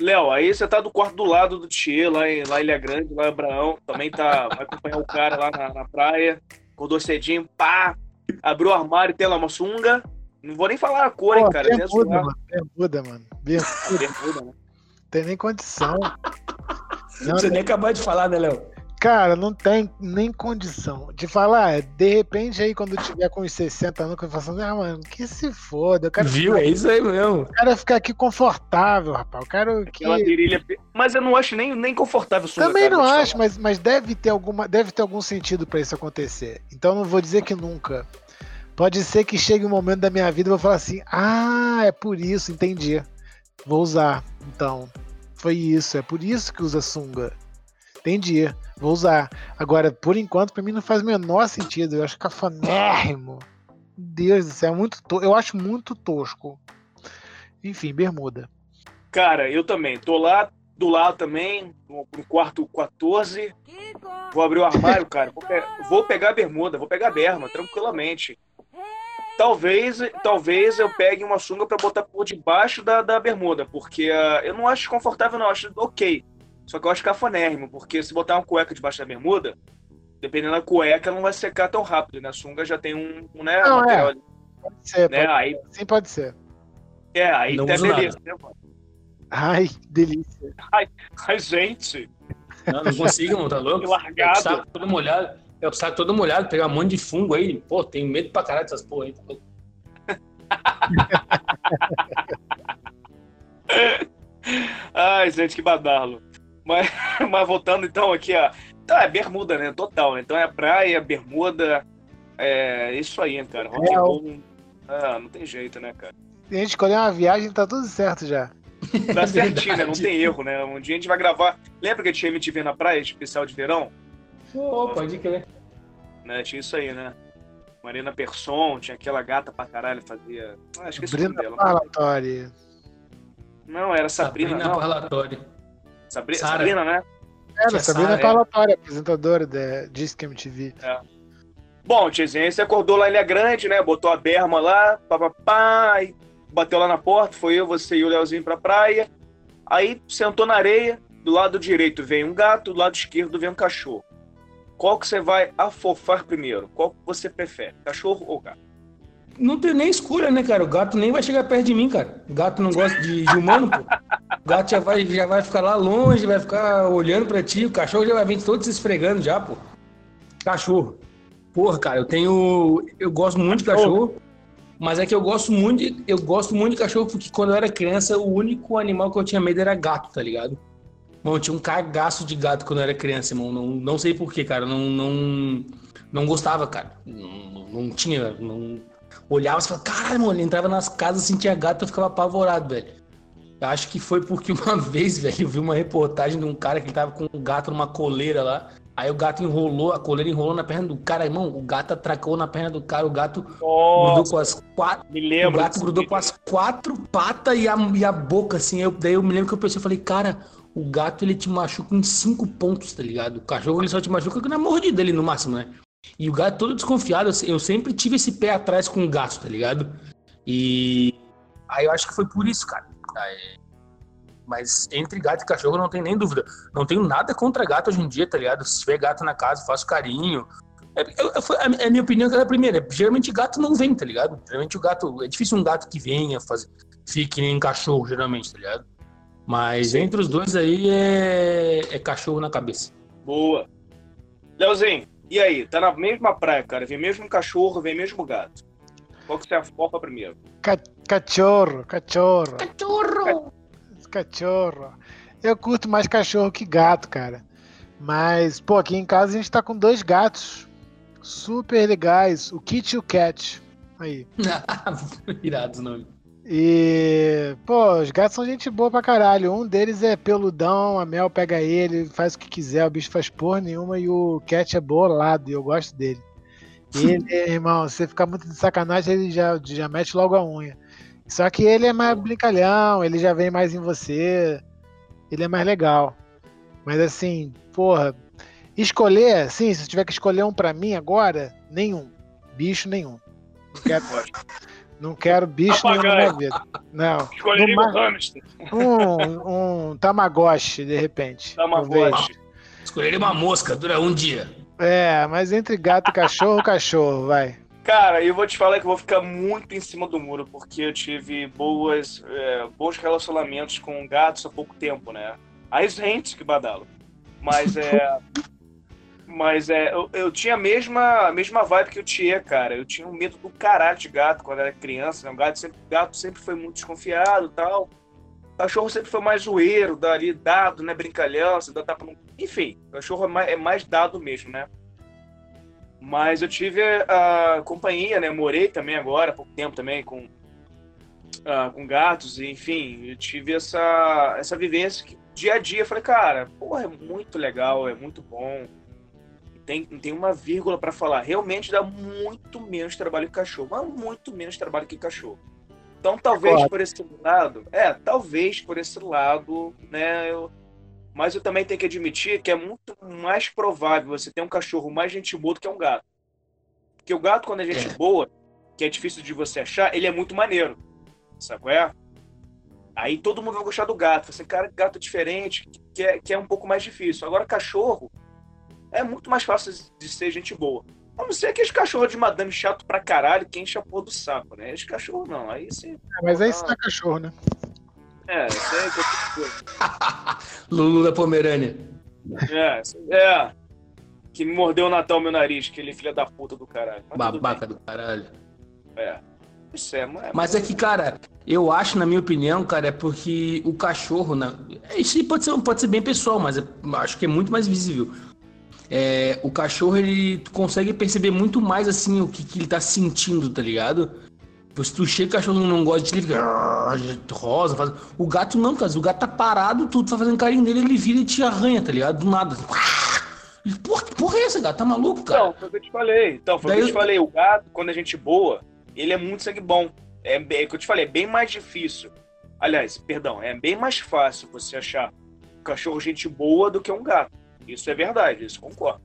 Léo, aí você tá do quarto do lado do Tchê, lá em lá Ilha Grande, lá em Abraão. Também tá, vai acompanhar o cara lá na, na praia. Acordou cedinho, pá, abriu o armário e tem lá uma sunga. Não vou nem falar a cor, Pô, hein, cara. Bermuda, mano. Bermuda, mano. Bermuda. bermuda, né? Tem nem condição. Não, Você nem acabou de falar, né, Léo? Cara, não tem nem condição de falar. De repente, aí, quando tiver com os 60 anos, eu falo assim, ah, mano, que se foda. Eu quero Viu? É isso aí mesmo. Eu quero ficar aqui confortável, rapaz. Eu quero que. virilha... Mas eu não acho nem, nem confortável Também cara, não acho, mas, mas deve, ter alguma, deve ter algum sentido para isso acontecer. Então não vou dizer que nunca. Pode ser que chegue um momento da minha vida e eu vou falar assim: ah, é por isso, entendi. Vou usar. Então, foi isso. É por isso que usa sunga. Entendi. Vou usar. Agora, por enquanto, para mim não faz o menor sentido. Eu acho cafonérrimo. Deus do céu, é muito to... eu acho muito tosco. Enfim, bermuda. Cara, eu também. Tô lá do lado também, no quarto 14. Vou abrir o armário, cara. Vou, pe... vou pegar a bermuda, vou pegar a berma, tranquilamente. Talvez, talvez eu pegue uma sunga para botar por debaixo da, da bermuda, porque uh, eu não acho confortável, não. Acho ok. Só que eu acho cafonérrimo, porque se botar uma cueca debaixo da bermuda, dependendo da cueca, não vai secar tão rápido, né? A sunga já tem um, um né, não, material é. Pode ser, né? pode, aí, sim pode ser. É, aí não até beleza, né, mano? Ai, delícia. Ai, ai gente. Não, não consigo, mano, tá louco? Largado. Eu saco todo molhado. Eu saco todo molhado, pegar um monte de fungo aí. Pô, tenho medo pra caralho dessas porra aí, tá louco? Ai, gente, que badalo. Mas, mas voltando então aqui, ó. Então é bermuda, né? Total. Então é praia, bermuda. É isso aí, cara. Rock é, o... ah, não tem jeito, né, cara? Se a gente escolher uma viagem, tá tudo certo já. Tá certinho, né? Não tem erro, né? Um dia a gente vai gravar. Lembra que tinha MTV na praia, especial de verão? Pô, pode crer. Né? Tinha isso aí, né? Marina Persson, tinha aquela gata pra caralho, fazia. Ah, esqueci Brina o nome dela. Não, era Sabrina. Sabrina não. Sabri Sarah. Sabrina, né? Era, Tia Sabrina Sarah, Parlatório, é. apresentadora da Disque MTV. É. Bom, Tizinho, você acordou lá em Ilha Grande, né? Botou a berma lá, papapá, bateu lá na porta, foi eu, você e o Leozinho pra praia. Aí sentou na areia, do lado direito vem um gato, do lado esquerdo vem um cachorro. Qual que você vai afofar primeiro? Qual que você prefere, cachorro ou gato? Não tem nem escolha, né, cara? O gato nem vai chegar perto de mim, cara. O gato não gosta de, de humano, pô. O gato já vai, já vai ficar lá longe, vai ficar olhando pra ti. O cachorro já vai vir todo se esfregando já, pô. Cachorro. Porra, cara, eu tenho. Eu gosto muito de cachorro. Mas é que eu gosto muito, de, eu gosto muito de cachorro porque quando eu era criança, o único animal que eu tinha medo era gato, tá ligado? Mano, eu tinha um cagaço de gato quando eu era criança, irmão. Não, não sei porquê, cara. Não, não, não gostava, cara. Não, não tinha. Não... Olhava e falava, caralho, mano, ele entrava nas casas, sentia gato, eu ficava apavorado, velho. Eu acho que foi porque uma vez, velho, eu vi uma reportagem de um cara que tava com um gato numa coleira lá. Aí o gato enrolou, a coleira enrolou na perna do cara, irmão. O gato atracou na perna do cara, o gato Nossa, grudou com as quatro. me lembro. o gato grudou aqui. com as quatro patas e a, e a boca, assim. Eu, daí eu me lembro que eu pensei, eu falei, cara, o gato ele te machuca em cinco pontos, tá ligado? O cachorro ele só te machuca na mordida ali no máximo, né? E o gato todo desconfiado, eu, sempre tive esse pé atrás com o gato, tá ligado? E aí eu acho que foi por isso, cara. Aí- Mas entre gato e cachorro não tem nem dúvida. Não tenho nada contra gato hoje em dia, tá ligado? Se tiver gato na casa, faço carinho. É, é a minha opinião que era a primeira. Geralmente gato não vem, tá ligado? Geralmente o gato. É difícil um gato que venha fazer. Fique nem cachorro, geralmente, tá ligado? Mas entre os dois aí é, é cachorro na cabeça. Boa. Leozinho, e aí? Tá na mesma praia, cara. Vem mesmo cachorro, vem mesmo gato. Qual que você afopa primeiro? Ca- Cachorro, cachorro, Cachorro! cachorro. Eu curto mais cachorro que gato, cara. Mas, pô, aqui em casa a gente tá com dois gatos super legais, o Kit e o Cat. Aí. Irados nome. E, pô, os gatos são gente boa pra caralho. Um deles é peludão, a Mel pega ele, faz o que quiser, o bicho faz porra nenhuma e o Cat é bolado e eu gosto dele. Ele, irmão, se você ficar muito de sacanagem, ele já, já mete logo a unha. Só que ele é mais brincalhão, ele já vem mais em você, ele é mais legal. Mas assim, porra, escolher, sim, se eu tiver que escolher um pra mim agora, nenhum. Bicho nenhum. Não quero, não quero bicho nenhum na minha vida. Não. Escolheria ma- hamster. um, um Tamagotchi, de repente. Tamagotchi. Escolheria uma mosca, dura um dia. É, mas entre gato e cachorro, cachorro, vai. Cara, eu vou te falar que eu vou ficar muito em cima do muro, porque eu tive boas, é, bons relacionamentos com gatos há pouco tempo, né? As rentes que badalo. Mas é. Mas é, eu, eu tinha a mesma, a mesma vibe que o Tia, cara. Eu tinha um medo do caralho de gato quando era criança, né? O gato sempre, gato sempre foi muito desconfiado tal. O cachorro sempre foi mais zoeiro, dali, dado, né? Brincalhão, você dá tapa no... Enfim, cachorro é mais, é mais dado mesmo, né? Mas eu tive a companhia, né? Morei também agora, há pouco tempo também, com, ah, com gatos, enfim, eu tive essa, essa vivência que dia a dia eu falei, cara, porra, é muito legal, é muito bom. Tem, tem uma vírgula para falar. Realmente dá muito menos trabalho que cachorro, mas muito menos trabalho que cachorro. Então, talvez Concordo. por esse lado, é, talvez por esse lado, né, eu, mas eu também tenho que admitir que é muito mais provável você ter um cachorro mais gente boa do que um gato. Porque o gato, quando é gente É. boa, que é difícil de você achar, ele é muito maneiro. Sabe qual é? Aí todo mundo vai gostar do gato. Você, cara, gato diferente, que é, que é um pouco mais difícil. Agora, cachorro é muito mais fácil de ser gente boa. A não ser aqueles cachorros de madame chato pra caralho, que enche a porra do saco, né? Esse cachorro não. Aí sim. É, mas aí isso não é cachorro, né? É, isso aí é. Lulu da Pomerânia. É, isso- é. Que me mordeu o Natal meu nariz, aquele filho da puta do caralho. Mas Babaca do caralho. É. Isso é, mas- Mas é que, cara, eu acho, na minha opinião, cara, é porque o cachorro. Né? Isso pode ser, pode ser bem pessoal, mas é- acho que é muito mais visível. É, o cachorro, ele consegue perceber muito mais assim o que, que ele tá sentindo, tá ligado? Tipo, Se tu chega o cachorro não gosta de ele fica "Ah", rosa. Faz... O gato não, cara. O gato tá parado, tu tá fazendo carinho nele, ele vira e te arranha, tá ligado? Do nada. Porra, que porra é essa, gato? Tá maluco, cara? Então, foi o que eu te falei. Então, foi o que eu te falei. O gato, quando é gente boa, ele é muito sangue bom. É, é o que eu te falei, é bem mais difícil. Aliás, perdão, é bem mais fácil você achar um cachorro gente boa do que um gato. Isso é verdade, isso concordo.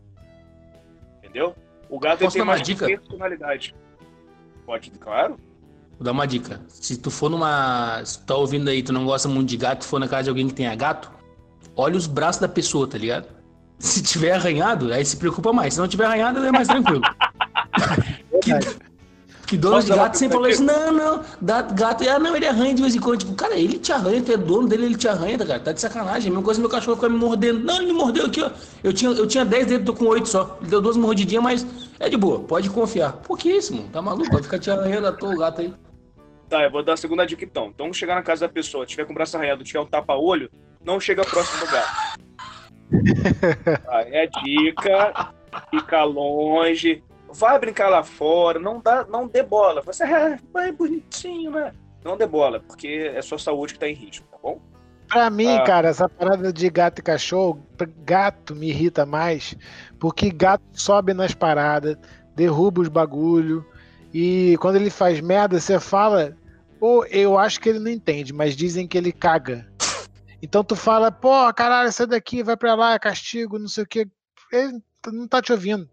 Entendeu? O gato ele Posso tem mais dica? personalidade. Pode, claro. Vou dar uma dica. Se tu for numa. Se tu tá ouvindo aí, tu não gosta muito de gato, for na casa de alguém que tenha gato, olha os braços da pessoa, tá ligado? Se tiver arranhado, aí se preocupa mais. Se não tiver arranhado, é mais tranquilo. Verdade. Que dono de gato sempre falou isso, não, não, dá, gato, ah, não, ele arranha de vez em quando. Tipo, cara, ele te arranha, tu é dono dele, ele te arranha, tá, cara, tá de sacanagem. A mesma coisa meu cachorro fica me mordendo. Não, ele me mordeu aqui, ó. Eu tinha, eu tinha 10 dedos, tô com 8 só. Ele deu duas mordidinhas, mas É de boa, pode confiar. Pouquíssimo, tá maluco? Vai ficar te arranhando a tua gato aí. Tá, eu vou dar a segunda dica então. Então, chegar na casa da pessoa, tiver com o braço arranhado, tiver um tapa-olho, não chega próximo do gato. Tá, é a dica. Fica longe. Vai brincar lá fora, não dá, não dê bola. Você é, vai bonitinho, né? Não dê bola, porque é sua saúde que tá em risco, tá bom? Pra mim, ah. cara, essa parada de gato e cachorro, gato me irrita mais, porque gato sobe nas paradas, derruba os bagulho, e quando ele faz merda, você fala, ou eu acho que ele não entende, mas dizem que ele caga. Então tu fala, pô, caralho, sai daqui, vai pra lá, é castigo, não sei o que. Ele não tá te ouvindo.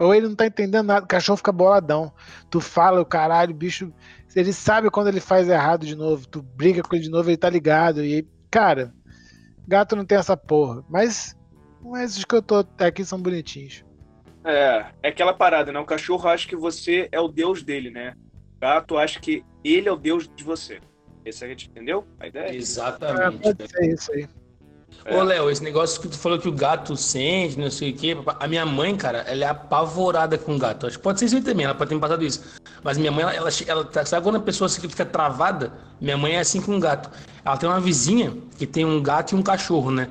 Ou ele não tá entendendo nada, o cachorro fica boladão. Tu fala, o caralho, o bicho. Ele sabe quando ele faz errado de novo. Tu briga com ele de novo, ele tá ligado. E, cara, gato não tem essa porra. Mas, mas os que eu tô aqui são bonitinhos. É, é aquela parada, né? O cachorro acha que você é o deus dele, né? O gato acha que ele é o deus de você. Esse a gente entendeu? A ideia? Exatamente. É, pode ser isso aí. É. Ô, Léo, esse negócio que tu falou que o gato sente, não sei o quê. A minha mãe, cara, ela é apavorada com gato. Acho que pode ser isso aí também, ela pode ter me passado isso. Mas minha mãe, ela, ela, ela tá, sabe quando a pessoa fica travada? Minha mãe é assim com um gato. Ela tem uma vizinha que tem um gato e um cachorro, né?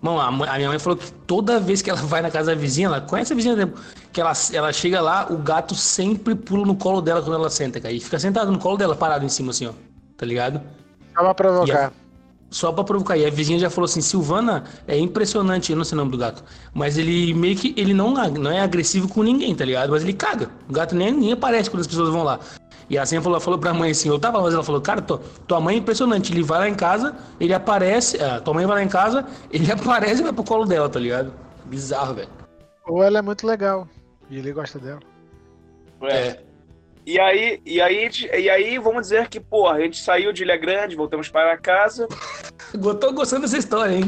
Mano, a, minha mãe falou que toda vez que ela vai na casa da vizinha, ela conhece a vizinha, que ela, ela chega lá, o gato sempre pula no colo dela quando ela senta, cara. E fica sentado no colo dela, parado em cima, assim, ó. Tá ligado? Só pra provocar. Só pra provocar. E a vizinha já falou assim, Silvana é impressionante, eu não sei o nome do gato. Mas ele meio que, ele não, não é agressivo com ninguém, tá ligado? Mas ele caga. O gato nem, nem aparece quando as pessoas vão lá. E assim ela falou, falou pra mãe assim, eu tava, mas ela falou, cara, tua, tua mãe é impressionante, ele vai lá em casa, ele aparece, ah, tua mãe vai lá em casa, ele aparece e vai pro colo dela, tá ligado? Bizarro, velho. Ou ela é muito legal, e ele gosta dela. É. é. E aí, e aí, e aí, vamos dizer que, pô, a gente saiu de Ilha Grande, voltamos para casa. Tô gostando dessa história, hein?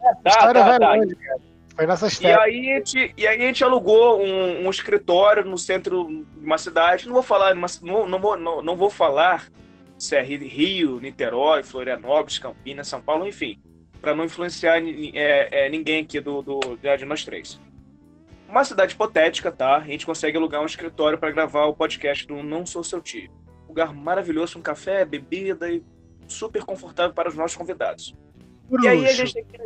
É, tá, história tá, tá. Longe, cara. Foi nossa E aí, a gente, e aí a gente alugou um, um escritório no centro de uma cidade. Não vou falar, não, não, vou, não, não vou falar se é Rio, Niterói, Florianópolis, Campinas, São Paulo, enfim, para não influenciar é, é, ninguém aqui do, do, de nós três. Uma cidade hipotética, tá? A gente consegue alugar um escritório para gravar o podcast do Não Sou Seu Tio. lugar maravilhoso, um café, bebida e super confortável para os nossos convidados. E aí a gente tem que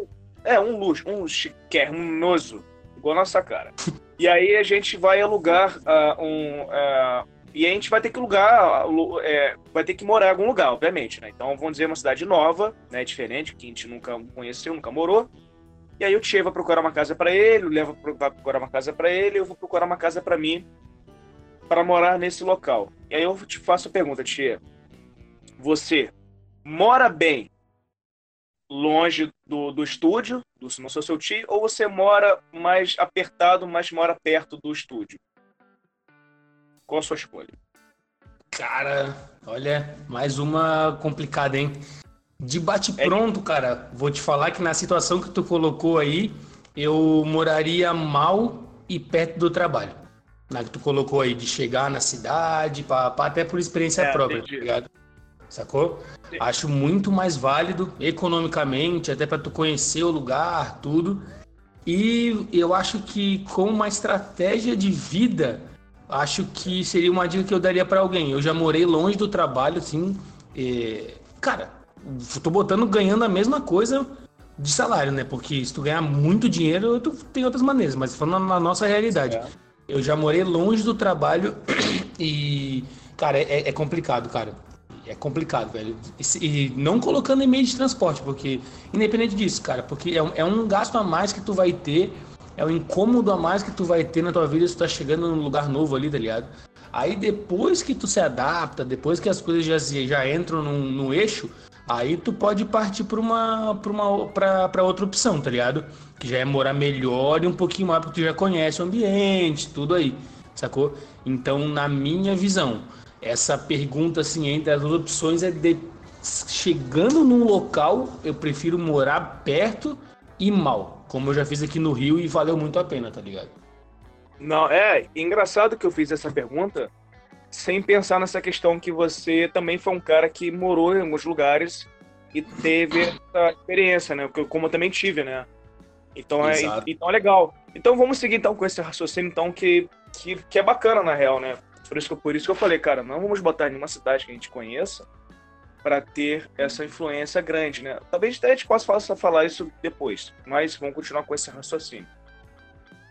é, um luxo, um chiquernoso, igual a nossa cara. E aí a gente vai alugar uh, um. Uh, e a gente vai ter que alugar, uh, é, vai ter que morar em algum lugar, obviamente, né? Então vamos dizer uma cidade nova, né? Diferente, que a gente nunca conheceu, nunca morou. E aí o Tchê vai procurar uma casa para ele, o Léo vai procurar uma casa para ele, eu vou procurar uma casa para mim para morar nesse local. E aí eu te faço a pergunta, Tchê. Você mora bem longe do, do estúdio, do Não Sou Seu Tio, ou você mora mais apertado, mas mora perto do estúdio? Qual a sua escolha? Cara, olha, mais uma complicada, hein? De bate é pronto, cara, vou te falar que na situação que tu colocou aí, eu moraria mal e perto do trabalho. Na que tu colocou aí, de chegar na cidade, pá, pá, até por experiência é, própria, tá ligado? sacou? Acho muito mais válido economicamente, até para tu conhecer o lugar, tudo. E eu acho que com uma estratégia de vida, acho que seria uma dica que eu daria para alguém. Eu já morei longe do trabalho, assim, e... cara, tô botando ganhando a mesma coisa de salário, né? Porque se tu ganhar muito dinheiro, tu tem outras maneiras, mas falando na nossa realidade. É. Eu já morei longe do trabalho e, cara, é, é complicado, cara é complicado, velho. E, e, não colocando em meio de transporte, porque, independente disso, cara, porque é um, é um gasto a mais que tu vai ter, é um incômodo a mais que tu vai ter na tua vida se tu tá chegando num lugar novo ali, tá ligado? Aí depois que tu se adapta, depois que as coisas já, já entram no, no eixo, aí tu pode partir para uma, pra, uma pra outra opção, tá ligado? Que já é morar melhor e um pouquinho mais, porque tu já conhece o ambiente, tudo aí, sacou? Então, na minha visão, essa pergunta assim entre as duas opções é de chegando num local, eu prefiro morar perto e mal, como eu já fiz aqui no Rio e valeu muito a pena, tá ligado? Não, é engraçado que eu fiz essa pergunta sem pensar nessa questão que você também foi um cara que morou em alguns lugares e teve essa experiência, né? Como eu também tive, né? Então é, então é legal. Então vamos seguir então com esse raciocínio então que que, que é bacana, na real, né? Por isso, que, por isso que eu falei, cara, não vamos botar em nenhuma cidade que a gente conheça para ter essa influência grande, né? Talvez até a gente possa falar isso depois, mas vamos continuar com esse raciocínio.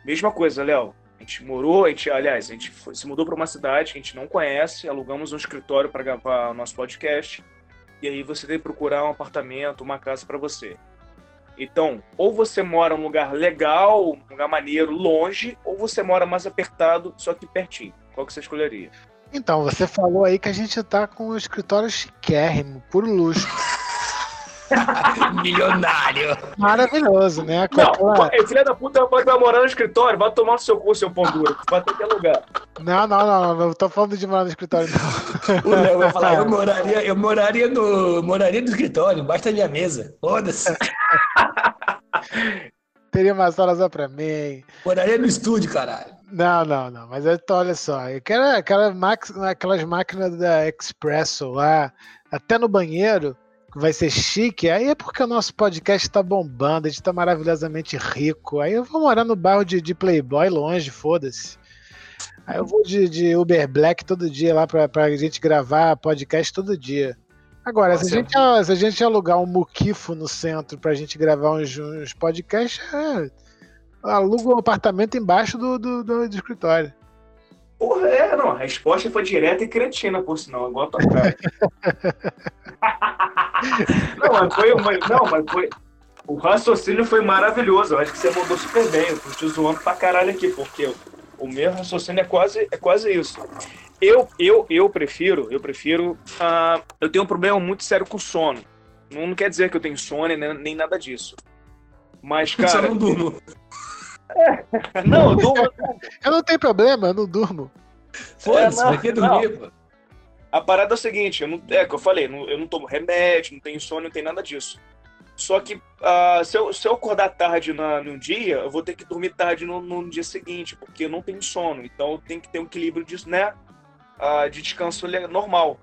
Mesma coisa, Léo. A gente morou, a gente, aliás, a gente foi, se mudou para uma cidade que a gente não conhece, alugamos um escritório para gravar o nosso podcast, e aí você tem que procurar um apartamento, uma casa para você. Então, ou você mora num lugar legal, um lugar maneiro, longe, ou você mora mais apertado, só que pertinho. Qual que você escolheria? Então, você falou aí que a gente tá com o escritório chiquérrimo, puro luxo. Milionário. Maravilhoso, né? Não, aquela... filha da puta vai morar no escritório, vai tomar no seu cu, seu pão duro. Vai ter que alugar. Não, não, não, não, tô falando de morar no escritório, não. O Léo vai falar, eu moraria, eu moraria no. Moraria no escritório, embaixo da minha mesa. Foda-se. Teria umas horas pra mim. Moraria no estúdio, caralho. Não, não, não. Mas então, olha só. Eu quero aquela aquelas máquinas da Expresso lá, até no banheiro vai ser chique, aí é porque o nosso podcast está bombando, a gente está maravilhosamente rico. Aí eu vou morar no bairro de, de Playboy longe, foda-se. Aí eu vou de, de, Uber Black todo dia lá pra, pra gente gravar podcast todo dia. Agora, se a, gente, se a gente alugar um muquifo no centro pra gente gravar uns, uns podcasts, é, aluga um apartamento embaixo do, do, do, do escritório. Porra, é, não. A resposta foi direta e cretina, por sinal, igual a tua cara. não, mas foi, mas, não, mas foi. O raciocínio foi maravilhoso. Eu acho que você mandou super bem. Eu tô te zoando pra caralho aqui, porque o meu raciocínio é quase, é quase isso. Eu, eu, eu prefiro, eu prefiro. Uh, eu tenho um problema muito sério com sono. Não, não quer dizer que eu tenho sono nem, nem nada disso. Mas, cara. Só não durmo. Não, eu durmo. eu não tenho problema, eu não durmo. Foda-se, é, que dormir. A parada é o seguinte, eu não, é que eu falei, eu não tomo remédio, não tenho sono, não tem nada disso. Só que uh, se, eu, se eu acordar tarde na, num dia, eu vou ter que dormir tarde no, no dia seguinte, porque eu não tenho sono. Então eu tenho que ter um equilíbrio disso, né? Uh, de descanso normal.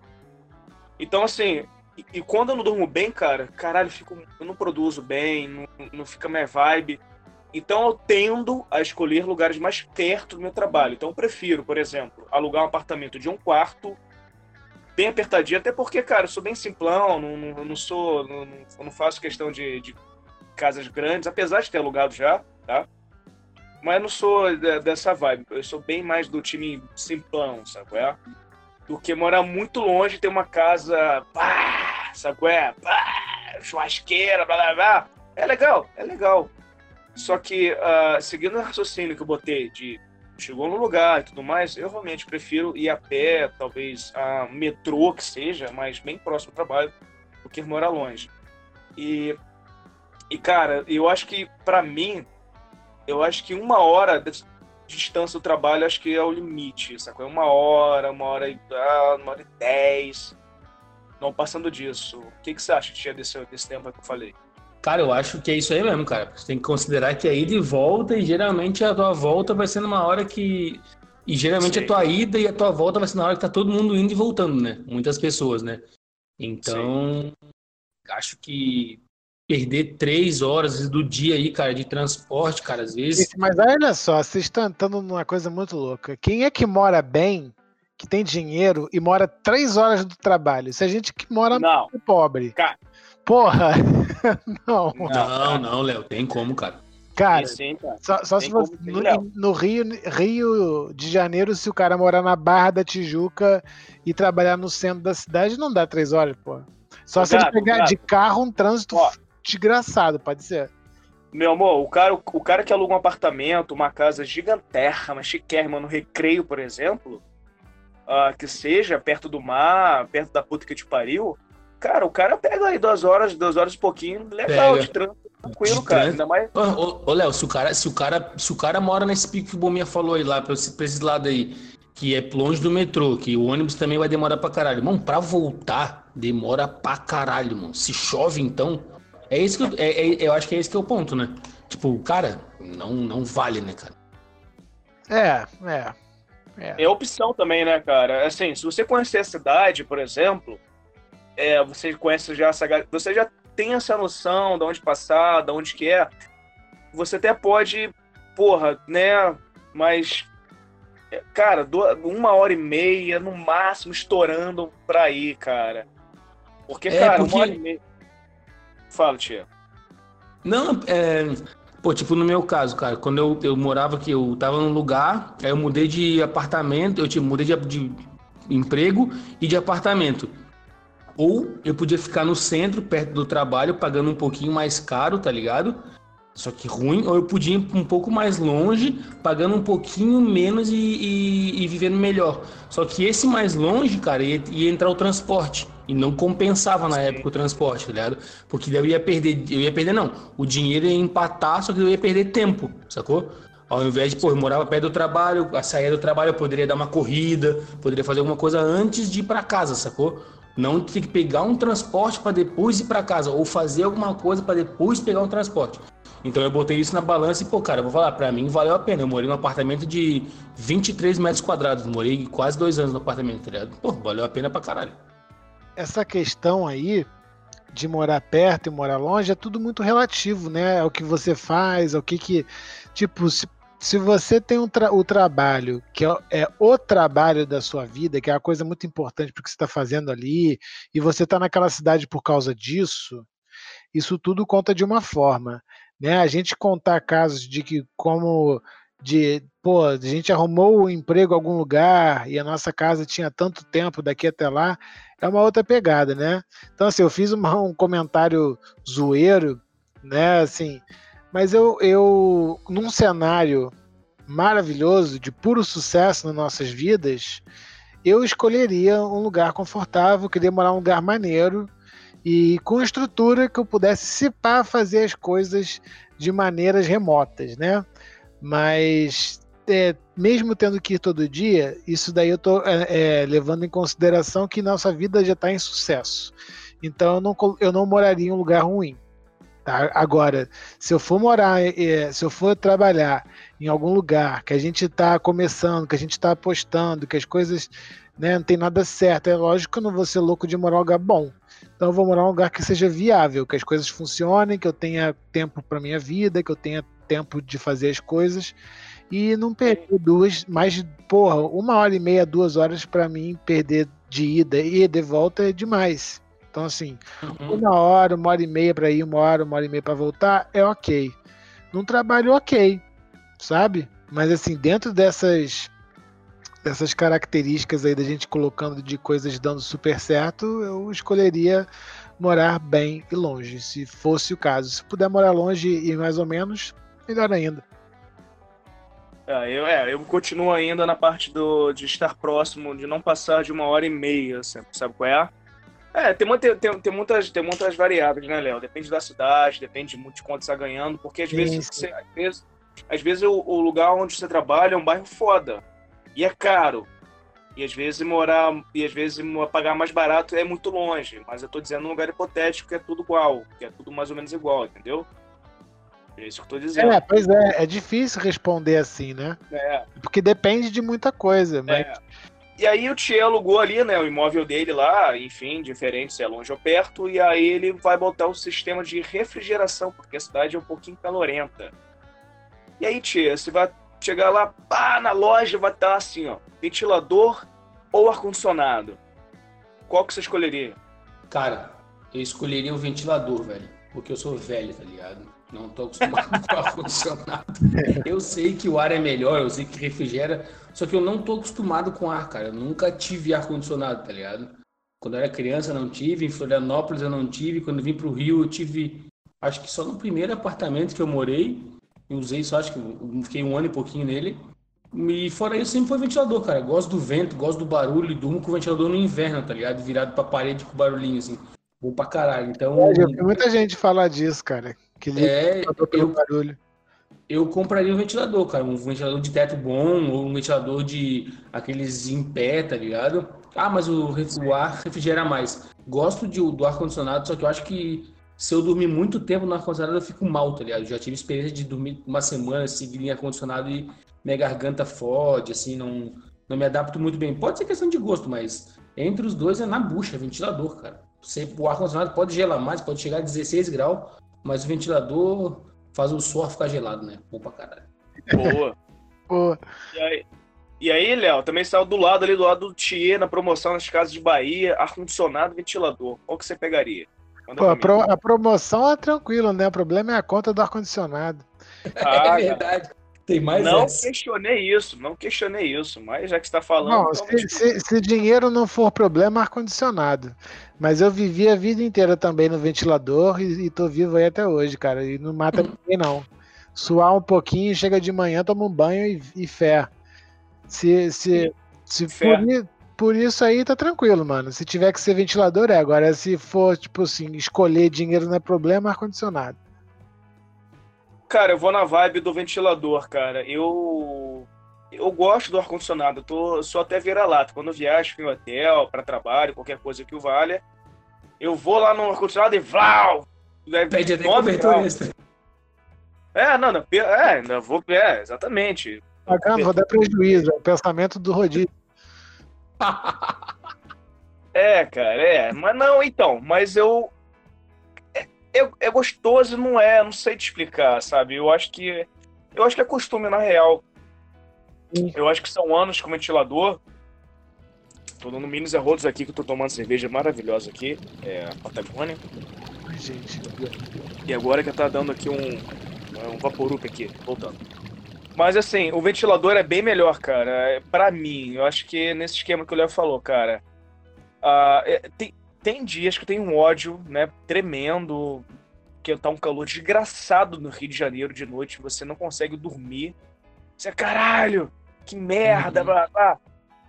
Então, assim, e, e, quando eu não durmo bem, cara, caralho, eu, fico, eu não produzo bem, não, não fica minha vibe. Então eu tendo a escolher lugares mais perto do meu trabalho. Então eu prefiro, por exemplo, alugar um apartamento de um quarto bem apertadinho, até porque, cara, eu sou bem simplão, não, não, não sou, não, não, faço questão de, de, casas grandes, apesar de ter alugado já, tá? Mas não sou dessa vibe, eu sou bem mais do time simplão, sabe qual é? Do que morar muito longe e ter uma casa, pá, sabe qual é? Pá, churrasqueira, blá blá blá. É legal, é legal. Só que, uh, seguindo o raciocínio que eu botei de chegou no lugar e tudo mais, eu realmente prefiro ir a pé, talvez a metrô que seja, mas bem próximo do trabalho, do que morar longe. E, e cara, eu acho que para mim, eu acho que uma hora de distância do trabalho, acho que é o limite, sacou? Uma hora, uma hora e, ah, uma hora e dez, não passando disso. O que, que você acha que tinha desse, desse tempo que eu falei? Cara, eu acho que é isso aí mesmo, cara. Você tem que considerar que é ida e volta, e geralmente a tua volta vai ser numa hora que. E geralmente Sim. a tua ida e a tua volta vai ser na hora que tá todo mundo indo e voltando, né? Muitas pessoas, né? Então, Sim. acho que perder três horas do dia aí, cara, de transporte, cara, às vezes. Mas olha só, vocês estão entrando numa coisa muito louca. Quem é que mora bem, que tem dinheiro e mora três horas do trabalho? Se a gente que mora Não. pobre. Cara, Porra! não. Não, não, Léo, tem como, cara. Cara, sim, cara. só, só se você, no, no, Rio, Rio de Janeiro, se o cara morar na Barra da Tijuca e trabalhar no centro da cidade, não dá três horas, pô. Só se ele pegar de carro um trânsito Ó, desgraçado, pode ser. Meu amor, o cara, o cara que aluga um apartamento, uma casa gigantérrima, chiquérrima no Recreio, por exemplo, uh, que seja perto do mar, perto da puta que te pariu, Cara, o cara pega aí duas horas, duas horas e pouquinho, legal, pega. de trânsito, tranquilo, de cara. Trânsito. Ainda mais. Ô, ô, Léo, se o, cara, se, o cara, se o cara mora nesse pico que o Bominha falou aí lá, pra esse, pra esse lado aí, que é longe do metrô, que o ônibus também vai demorar pra caralho. Mano, pra voltar, demora pra caralho, mano. Se chove, então. É isso que eu, é, é, eu acho que é esse que é o ponto, né? Tipo, cara, não, não vale, né, cara? É, é. É. é opção também, né, cara? Assim, se você conhecer a cidade, por exemplo, é, você conhece já essa você já tem essa noção de onde passar, de onde que é, você até pode, porra, né, mas cara, uma hora e meia, no máximo, estourando pra ir, cara. Porque, é, cara, porque... uma hora e meia. Fala, tia. Não, é. Pô, tipo, no meu caso, cara, quando eu, eu morava aqui, eu tava num lugar, aí eu mudei de apartamento, eu tipo, mudei de, de emprego e de apartamento. Ou eu podia ficar no centro, perto do trabalho, pagando um pouquinho mais caro, tá ligado? Só que ruim, ou eu podia ir um pouco mais longe, pagando um pouquinho menos e, e, e vivendo melhor. Só que esse mais longe, cara, ia, ia entrar o transporte. E não compensava na Sim. época o transporte, tá ligado? Porque eu ia perder, eu ia perder, não. O dinheiro ia empatar, só que eu ia perder tempo, sacou? Ao invés de, pô, eu morava perto do trabalho, a sair do trabalho eu poderia dar uma corrida, poderia fazer alguma coisa antes de ir para casa, sacou? Não ter que pegar um transporte para depois ir para casa, ou fazer alguma coisa para depois pegar um transporte. Então eu botei isso na balança e, pô, cara, eu vou falar, para mim valeu a pena. Eu morei num apartamento de 23 metros quadrados, morei quase dois anos no apartamento, tá ligado? Pô, valeu a pena pra caralho. Essa questão aí de morar perto e morar longe é tudo muito relativo, né? É o que você faz, é o que que. Tipo, se se você tem um tra o trabalho, que é, é, o trabalho da sua vida, que é uma coisa muito importante porque você está fazendo ali, e você está naquela cidade por causa disso, isso tudo conta de uma forma. Né? A gente contar casos de que, como de pô, a gente arrumou um emprego em algum lugar e a nossa casa tinha tanto tempo daqui até lá, é uma outra pegada, né? Então, assim, eu fiz uma, um comentário zoeiro, né? Assim, mas eu, eu, num cenário maravilhoso, de puro sucesso nas nossas vidas, eu escolheria um lugar confortável, queria morar num lugar maneiro e com estrutura que eu pudesse se pá fazer as coisas de maneiras remotas, né? Mas é, mesmo tendo que ir todo dia, isso daí eu tô é, é, levando em consideração que nossa vida já está em sucesso. Então eu não, eu não moraria em um lugar ruim. Tá? Agora, se eu for morar, é, se eu for trabalhar em algum lugar que a gente está começando, que a gente está apostando, que as coisas né, não tem nada certo, é lógico que eu não vou ser louco de morar em um lugar bom. Então eu vou morar em um lugar que seja viável, que as coisas funcionem, que eu tenha tempo para minha vida, que eu tenha tempo de fazer as coisas e não perder duas, mais, porra, uma hora e meia, duas horas para mim perder de ida e de volta é demais. Então, assim, uhum. uma hora, uma hora e meia para ir, uma hora, uma hora e meia para voltar, é ok. Num trabalho, ok, sabe? Mas, assim, dentro dessas dessas características aí da gente colocando de coisas dando super certo, eu escolheria morar bem e longe, se fosse o caso. Se puder morar longe e mais ou menos, melhor ainda. É, eu, é, eu continuo ainda na parte do, de estar próximo, de não passar de uma hora e meia, sabe, sabe qual é? É, tem, tem, tem, tem, muitas, tem muitas variáveis, né, Léo? Depende da cidade, depende muito de quanto você está ganhando, porque às vezes, você, às vezes, às vezes o, o, lugar onde você trabalha é um bairro foda e é caro. E às vezes morar e às vezes pagar mais barato é muito longe. Mas eu tô dizendo um lugar hipotético que é tudo igual, que é tudo mais ou menos igual, entendeu? É isso que eu tô dizendo. É, pois é, é difícil responder assim, né? É. Porque depende de muita coisa, mas. É. E aí o Tchê alugou ali, né, o imóvel dele lá, enfim, diferente se é longe ou perto, e aí ele vai botar o sistema de refrigeração, porque a cidade é um pouquinho calorenta. E aí, Tchê, você vai chegar lá, pá, na loja vai estar assim, ó, ventilador ou ar-condicionado. Qual que você escolheria? Cara, eu escolheria o ventilador, velho, porque eu sou velho, tá ligado? Não tô acostumado com ar-condicionado. Eu sei que o ar é melhor, eu sei que refrigera, só que eu não tô acostumado com ar, cara. Eu nunca tive ar-condicionado, tá ligado? Quando eu era criança não tive, em Florianópolis eu não tive, quando eu vim pro Rio eu tive, acho que só no primeiro apartamento que eu morei, eu usei só, acho que fiquei um ano e pouquinho nele. E fora isso, sempre foi ventilador, cara. Gosto do vento, gosto do barulho e durmo com o ventilador no inverno, tá ligado? Virado pra parede com barulhinho, assim. Bom pra caralho. Então. É, eu muita gente falar disso, cara. Que é, eu, barulho eu compraria um ventilador, cara. Um ventilador de teto bom, ou um ventilador de aqueles em pé, tá ligado? Ah, mas o, o ar refrigera mais. Gosto de, do ar-condicionado, só que eu acho que se eu dormir muito tempo no ar-condicionado, eu fico mal, tá ligado? Eu já tive experiência de dormir uma semana seguida em ar-condicionado e minha garganta fode, assim, não, não me adapto muito bem. Pode ser questão de gosto, mas entre os dois é na bucha, ventilador, cara. Você, o ar-condicionado pode gelar mais, pode chegar a 16 graus, mas o ventilador faz o suor ficar gelado, né? Bom pra caralho. Boa. Boa. E aí, E aí, Léo, também saiu do lado ali, do lado do Thier, na promoção nas casas de Bahia, ar-condicionado ventilador. Qual que você pegaria? Pô, a, pro, a, promoção é tranquila, né? O problema é a conta do ar-condicionado. Ah, é verdade. Tem mais Não essa. questionei isso, não questionei isso, mas já que está falando. Não, então se, se, se, dinheiro não for problema, ar-condicionado. Mas eu vivi a vida inteira também no ventilador e, e tô vivo aí até hoje, cara. E não mata ninguém, não. Suar um pouquinho, chega de manhã, toma um banho e, e fé. Se, se, se Fé. por, por isso aí, tá tranquilo, mano. Se tiver que ser ventilador, é. Agora, se for, tipo assim, escolher dinheiro não é problema, ar-condicionado. Cara, eu vou na vibe do ventilador, cara. Eu eu gosto do ar-condicionado. Eu tô, sou até vira-lata. Quando eu viajo em hotel, para trabalho, qualquer coisa que o valha, eu vou lá no ar-condicionado e vlau! É, Pede até cobertor extra. É, não, não, é, não, vou, é, exatamente. Ah, vou dar prejuízo, é o pensamento do rodízio. É, cara, é. Mas não, então, mas eu. É, é, é gostoso não é, não sei te explicar, sabe? Eu acho que. Eu acho que é costume, na real. Eu acho que são anos com ventilador. Tô dando minis e rodos aqui que eu tô tomando cerveja maravilhosa aqui. É a Patagônia. Ai, gente. E agora que tá dando aqui um, um vaporup aqui, voltando. Mas assim, o ventilador é bem melhor, cara. É, Pra mim, eu acho que nesse esquema que o Léo falou, cara. é, tem, tem dias que tenho um ódio, né, tremendo, que tá um calor desgraçado no Rio de Janeiro de noite, você não consegue dormir. Você, caralho, que merda, Uhum. blá, blá.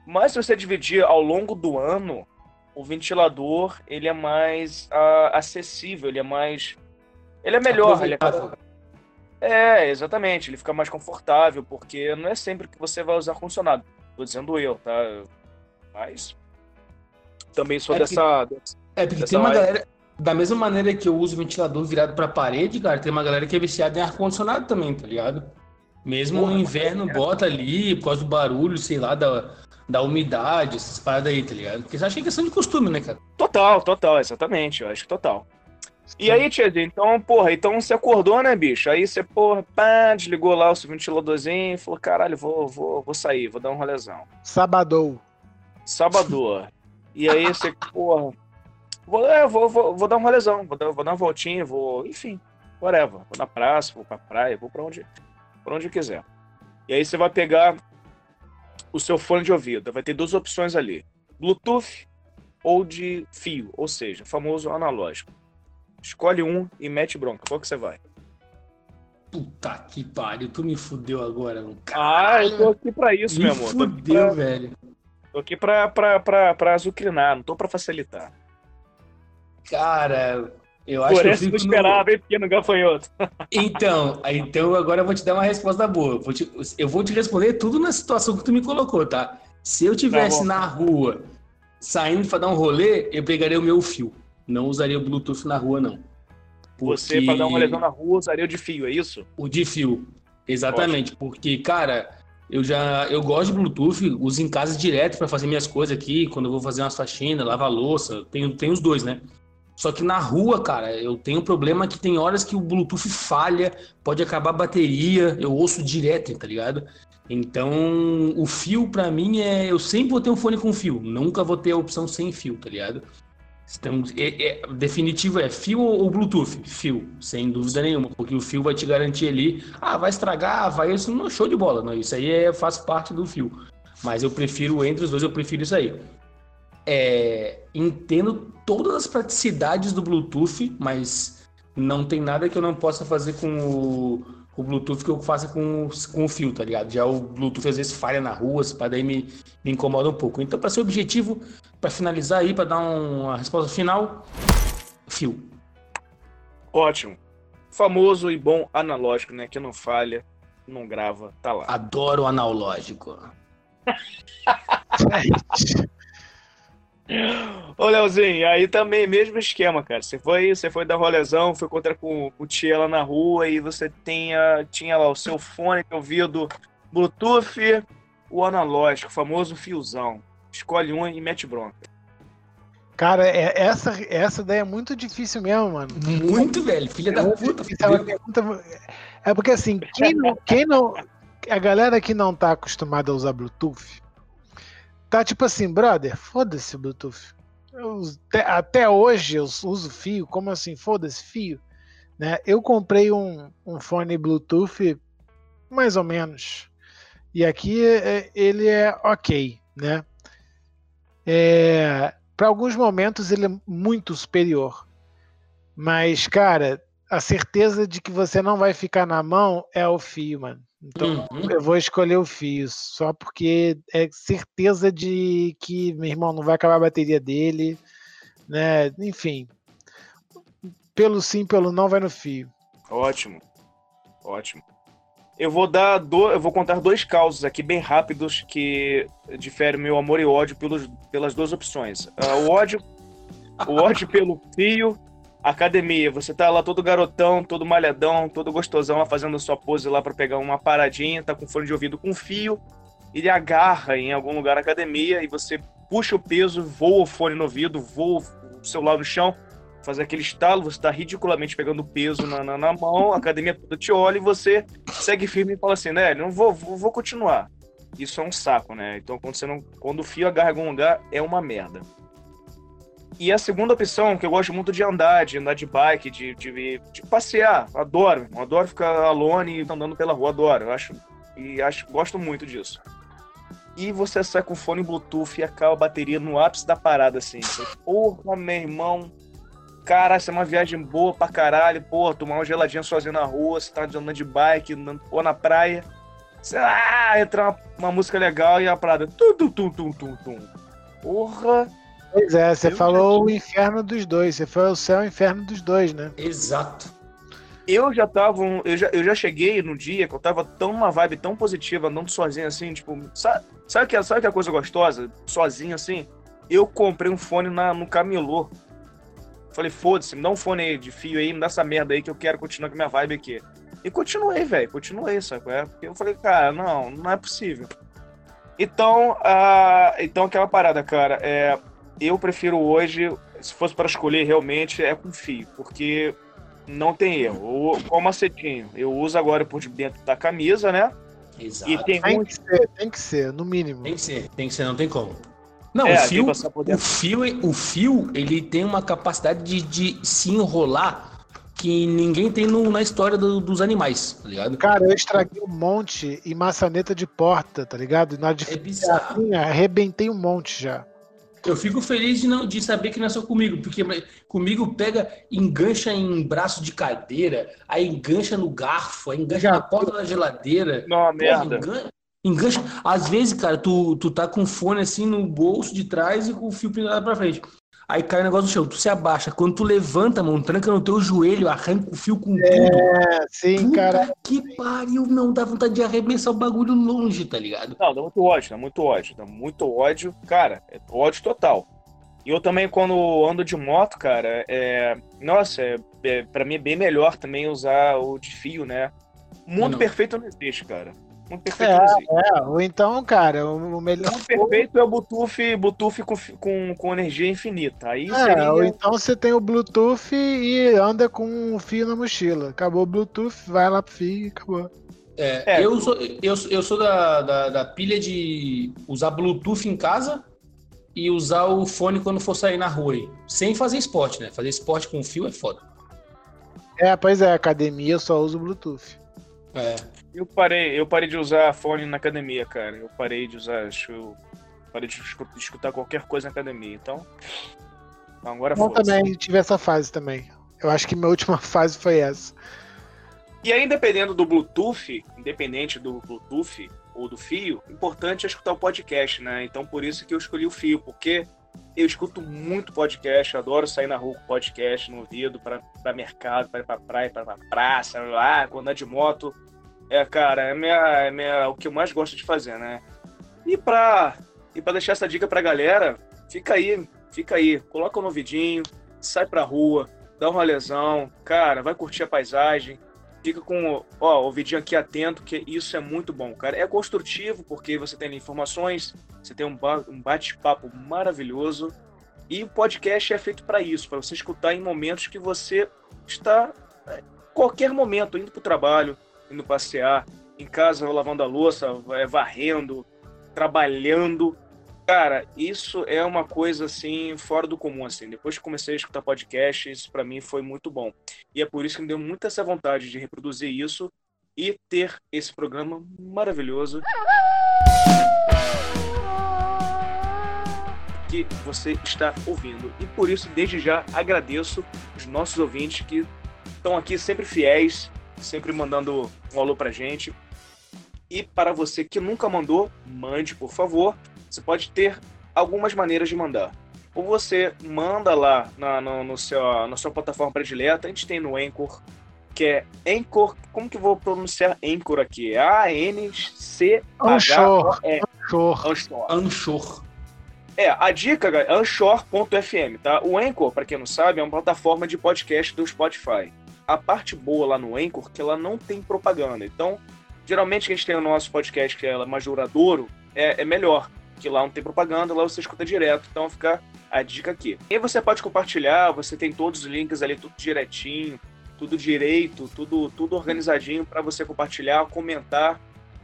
Mas se você dividir ao longo do ano, o ventilador, ele é mais ah, acessível, ele é mais... Ele é melhor, ele Aproveitável. é, exatamente. Ele fica mais confortável, porque não é sempre que você vai usar ar-condicionado. Tô dizendo eu, tá? Mas também sou É porque- dessa. É, porque Dessa tem uma galera. Da mesma maneira que eu uso o ventilador virado pra parede, cara, tem uma galera que é viciada em ar-condicionado também, tá ligado? Mesmo Porra, no inverno, é. bota ali, por causa do barulho, sei lá, da, da umidade, essas paradas aí, tá ligado? Porque acho que é questão de costume, né, cara? Total, total, exatamente. Eu acho que total. E aí, Tiazinho, então, porra, então você acordou, né, bicho? Aí você, porra, pá, desligou lá o seu ventiladorzinho e falou: caralho, vou, vou, vou sair, vou dar um rolezão. Sabadou. Sábado. E aí você, porra, vou, é, vou, vou, vou dar um rolezão, vou dar, vou dar uma voltinha, vou, enfim, whatever. Vou na praça, vou pra praia, vou pra onde, pra onde quiser. E aí você vai pegar o seu fone de ouvido. Vai ter duas opções ali: Bluetooth ou de fio, ou seja, famoso analógico. Escolhe um e mete bronca. Qual que você vai? Puta que pariu, tu me fudeu agora, mano. Ah, eu tô aqui pra isso, me meu amor. Aqui fudeu, pra, velho. Tô aqui pra, pra, pra, pra azucrinar, não tô pra facilitar. Cara, eu acho Por que eu essa eu fico no- esperava, hein, pequeno gafanhoto. Então, então agora eu vou te dar uma resposta boa. Eu vou te, eu vou te responder tudo na situação que tu me colocou, tá? Se eu tivesse Tá na rua saindo pra dar um rolê, eu pegaria o meu fio. Não usaria o Bluetooth na rua, não. Você, Porque- pra dar uma lesão na rua, usaria o de fio, é isso? O de fio. Exatamente. Porque, cara, eu já eu gosto de Bluetooth, uso em casa direto pra fazer minhas coisas aqui, quando eu vou fazer umas faxinas, lavar louça, tem, tem os dois, né? Só que na rua, cara, eu tenho um problema que tem horas que o Bluetooth falha, pode acabar a bateria, eu ouço direto, tá ligado? Então, o fio pra mim é. Eu sempre vou ter um fone com fio, nunca vou ter a opção sem fio, tá ligado? Então, é, é- definitivo é fio ou ou Bluetooth? Fio, sem dúvida nenhuma, porque o fio vai te garantir ali, ah, vai estragar, vai isso, não show de bola, não, isso aí é, faz parte do fio. Mas eu prefiro, entre os dois, eu prefiro isso aí. É, entendo todas as praticidades do Bluetooth, mas não tem nada que eu não possa fazer com o, o Bluetooth que eu faça com, o- com o fio, tá ligado? Já o Bluetooth às vezes falha na rua, para daí me, me incomoda um pouco. Então, para ser objetivo, para finalizar aí, para dar um- uma resposta final, fio. Ótimo. Famoso e bom analógico, né? Que não falha, não grava, tá lá. Adoro o analógico. Ô, Leozinho, aí também, mesmo esquema, cara. Você foi, você foi dar rolezão, foi encontrar com o tia lá na rua e você tinha, tinha lá o seu fone de ouvido Bluetooth, o analógico, o famoso fiozão. Escolhe um e mete bronca. Cara, é- essa, essa daí é muito difícil mesmo, mano. Muito, velho. Filha da Muito puta. difícil, é pergunta- É porque assim, quem não, quem não. a galera que não tá acostumada a usar Bluetooth tá tipo assim, brother, foda-se o Bluetooth. Eu, até, hoje eu uso fio, como assim, foda-se fio? Né? Eu comprei um, um fone Bluetooth mais ou menos. E aqui é, ele é ok, né? É, Para alguns momentos ele é muito superior. Mas, cara, a certeza de que você não vai ficar na mão é o fio, mano. Então uhum. eu vou escolher o fio, só porque é certeza de que meu irmão não vai acabar a bateria dele, né? Enfim, pelo sim, pelo não, vai no fio. Ótimo, ótimo. Eu vou dar, do, eu vou contar dois causos aqui bem rápidos que diferem meu amor e ódio pelos, pelas duas opções. Uh, o ódio, o ódio pelo fio academia, você tá lá todo garotão, todo malhadão, todo gostosão lá fazendo sua pose lá para pegar uma paradinha, tá com fone de ouvido com fio, ele agarra em algum lugar na academia e você puxa o peso, voa o fone no ouvido, voa o celular no chão, faz aquele estalo, você tá ridiculamente pegando peso na, na, na mão, a academia toda te olha e você segue firme e fala assim, né, não vou, vou, vou continuar. Isso é um saco, né? Então quando, você não, quando o fio agarra em algum lugar, é uma merda. E a segunda opção, que eu gosto muito de andar, de andar de bike, de, de, de passear, adoro, adoro ficar alone andando pela rua, adoro, eu acho, e acho, gosto muito disso. E você sai com fone Bluetooth e acaba a bateria no ápice da parada, assim. Porra, meu irmão, cara, essa é uma viagem boa pra caralho, porra, tomar uma geladinha sozinho na rua, você tá andando de bike, ou na praia, sei lá, entra uma, uma música legal e a parada, tum, tum, tum, tum, tum. Porra, Pois é, você eu falou o inferno dos dois. Você foi o céu e o inferno dos dois, né? Exato. Eu já tava. Eu já, eu já cheguei no dia que eu tava tão uma vibe tão positiva, andando sozinho assim, tipo. Sabe, sabe, que, sabe que é a coisa gostosa? Sozinho assim? Eu comprei um fone na, no camelô. Falei, foda-se, me dá um fone aí de fio aí, me dá essa merda aí que eu quero continuar com a minha vibe aqui. E continuei, velho, continuei, sabe? É? Porque eu falei, cara, não, não é possível. Então, uh, então aquela parada, cara, é, eu prefiro hoje, se fosse para escolher realmente, é com fio, porque não tem erro. Ou com macetinho. Eu uso agora por dentro da camisa, né? Exato. E tem, tem, que ser, tem que ser, no mínimo. Tem que ser, tem que ser, não tem como. Não, é, o, fio, o, fio, o fio, ele tem uma capacidade de, de se enrolar que ninguém tem no, na história do, dos animais, tá ligado? Cara, eu estraguei um monte em maçaneta de porta, tá ligado? Na de é bizarro. arrebentei um monte já. Eu fico feliz de, não, de saber que não é só comigo, porque comigo pega, engancha em braço de cadeira, aí engancha no garfo, aí engancha na porta da geladeira. Não, merda. Engancha, engancha. Às vezes, cara, tu, tu tá com o fone assim no bolso de trás e com o fio pendurado pra frente. Aí cai o negócio no chão, tu se abaixa. Quando tu levanta, mano, tranca no teu joelho, arranca o fio com é, tudo. É, sim, Puta cara. Que pariu, não dá vontade de arremessar o bagulho longe, tá ligado? Não, dá muito ódio, dá muito ódio. Dá muito ódio, cara, é ódio total. E eu também, quando ando de moto, cara, é. Nossa, é, é, pra mim é bem melhor também usar o de fio, né? Mundo não. perfeito não existe, cara. Um perfeito é, é, ou então, cara, o melhor. Um perfeito é o Bluetooth, Bluetooth com, com, com energia infinita. Aí é, seria... ou então você tem o Bluetooth e anda com um fio na mochila. Acabou o Bluetooth, vai lá pro fio e acabou. É, é, eu, sou, eu, eu sou da, da, da, pilha de usar Bluetooth em casa e usar o fone quando for sair na rua aí. Sem fazer esporte, né? Fazer esporte com fio é foda. É, pois é, academia eu só uso Bluetooth. É. Eu parei, eu parei de usar fone na academia, cara. Eu parei de usar, acho eu parei de escutar qualquer coisa na academia. Então, então agora Eu também tive essa fase também. Eu acho que minha última fase foi essa. E aí, dependendo do Bluetooth, independente do Bluetooth ou do fio, importante é escutar o podcast, né? Então, por isso que eu escolhi o fio, porque eu escuto muito podcast, adoro sair na rua com podcast no ouvido, para mercado, para ir pra praia, para pra praça, lá, quando andar de moto. É, cara, é, minha, é minha, o que eu mais gosto de fazer, né? E pra, e pra deixar essa dica pra galera, fica aí, fica aí, coloca no ouvidinho, sai pra rua, dá uma lesão, cara, vai curtir a paisagem, fica com ó, o ouvidinho aqui atento, que isso é muito bom, cara. É construtivo, porque você tem informações, você tem um, um bate-papo maravilhoso, e o podcast é feito para isso, para você escutar em momentos que você está, é, qualquer momento, indo para o trabalho, indo passear, em casa lavando a louça, é, varrendo, trabalhando. Cara, isso é uma coisa assim fora do comum assim. Depois que comecei a escutar podcast, isso para mim foi muito bom. E é por isso que me deu muita essa vontade de reproduzir isso e ter esse programa maravilhoso que você está ouvindo. E por isso, desde já, agradeço os nossos ouvintes que estão aqui sempre fiéis, sempre mandando um alô pra gente. E para você que nunca mandou, mande, por favor. Você pode ter algumas maneiras de mandar. Ou você manda lá na, no, no seu, na sua plataforma predileta, a gente tem no Anchor, que é Anchor, como que eu vou pronunciar Anchor aqui? A-N-C-H-O-R. Anchor. Anchor. Anchor. É, a dica, galera, é Anchor.fm, tá? O Anchor, para quem não sabe, é uma plataforma de podcast do Spotify. A parte boa lá no Anchor que ela não tem propaganda. Então, geralmente que a gente tem o nosso podcast, que é mais duradouro, é, é melhor. Que lá não tem propaganda, lá você escuta direto. Então fica a dica aqui. E você pode compartilhar, você tem todos os links ali, tudo direitinho, tudo direito, tudo, tudo organizadinho para você compartilhar, comentar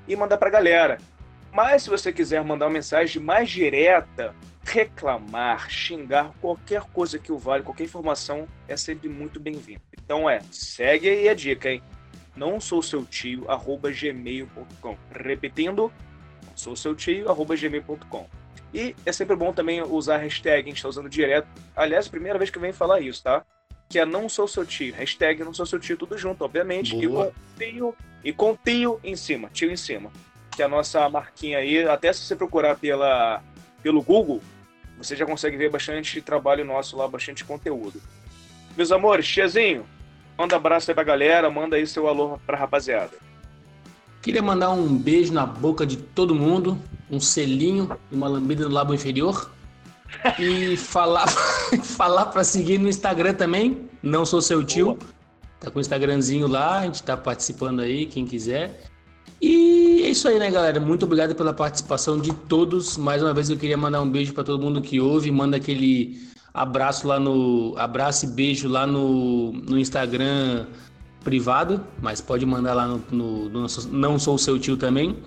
e mandar pra galera. Mas se você quiser mandar uma mensagem mais direta, reclamar, xingar, qualquer coisa que o vale, qualquer informação é sempre muito bem-vinda. Então é, segue aí a dica, hein? Não sou seu tio, arroba gmail.com. Repetindo, não sou seu tio, arroba gmail.com. E é sempre bom também usar a hashtag, a gente está usando direto. Aliás, primeira vez que eu venho falar isso, tá? Que é não sou seu tio. Hashtag não sou seu tio, tudo junto, obviamente. E com tio, e com tio em cima, tio em cima que é a nossa marquinha aí, até se você procurar pela, pelo Google, você já consegue ver bastante trabalho nosso lá, bastante conteúdo. Meus amores, tiazinho, manda abraço aí pra galera, manda aí seu alô pra rapaziada. Queria mandar um beijo na boca de todo mundo, um selinho e uma lambida no lábio inferior. E falar, falar para seguir no Instagram também. Não sou seu tio. Tá com o Instagramzinho lá, a gente tá participando aí, quem quiser. E isso aí, né, galera? Muito obrigado pela participação de todos. Mais uma vez eu queria mandar um beijo para todo mundo que ouve, manda aquele abraço lá no abraço e beijo lá no, no Instagram privado, mas pode mandar lá no, no, no não sou seu tio também.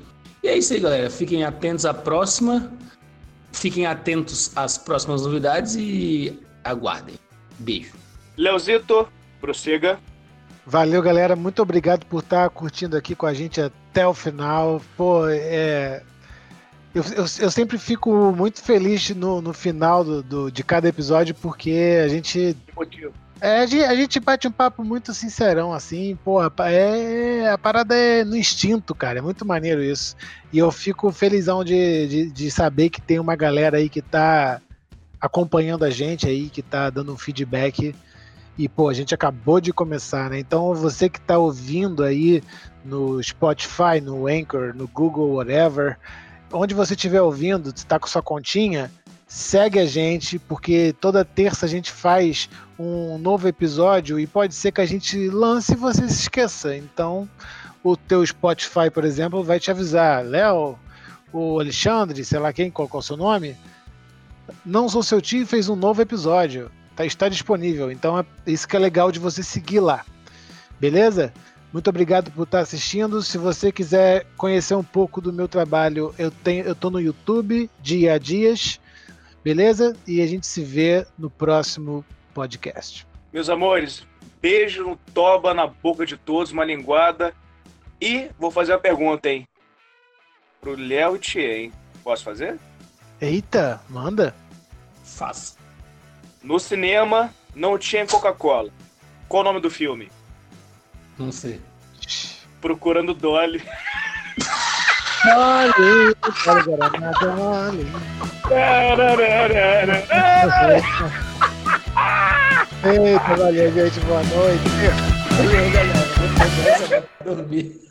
E é isso aí, galera. Fiquem atentos à próxima. Fiquem atentos às próximas novidades e aguardem. Beijo. Leozito, prossiga. Valeu, galera. Muito obrigado por estar curtindo aqui com a gente até o final. Pô, é. Eu, eu, eu sempre fico muito feliz no, no final do, do, de cada episódio, porque a gente. É, a gente, a gente bate um papo muito sincerão, assim, pô, é, a parada é no instinto, cara, é muito maneiro isso. E eu fico felizão de, de, de saber que tem uma galera aí que tá acompanhando a gente aí, que tá dando um feedback e, pô, a gente acabou de começar, né? Então, você que está ouvindo aí no Spotify, no Anchor, no Google, whatever, onde você estiver ouvindo, está com sua continha, segue a gente, porque toda terça a gente faz um novo episódio e pode ser que a gente lance e você se esqueça. Então, o teu Spotify, por exemplo, vai te avisar, Léo, o Alexandre, sei lá quem, qual, é o seu nome? Não sou seu tio, fez um novo episódio. Tá, está disponível. Então é isso que é legal de você seguir lá. Beleza? Muito obrigado por estar assistindo. Se você quiser conhecer um pouco do meu trabalho, eu tenho, eu tô no YouTube, dia a dias. Beleza? E a gente se vê no próximo podcast. Meus amores, beijo no toba na boca de todos, uma linguada. E vou fazer uma pergunta, hein? Pro Léo e Tia, hein? Posso fazer? Eita, manda. Faça. No cinema não tinha Coca-Cola. Qual o nome do filme? Não sei. Procurando Dolly. Dolly, Dolly, Eita, valeu, gente. Boa noite. Valeu, galera. Vou dormir.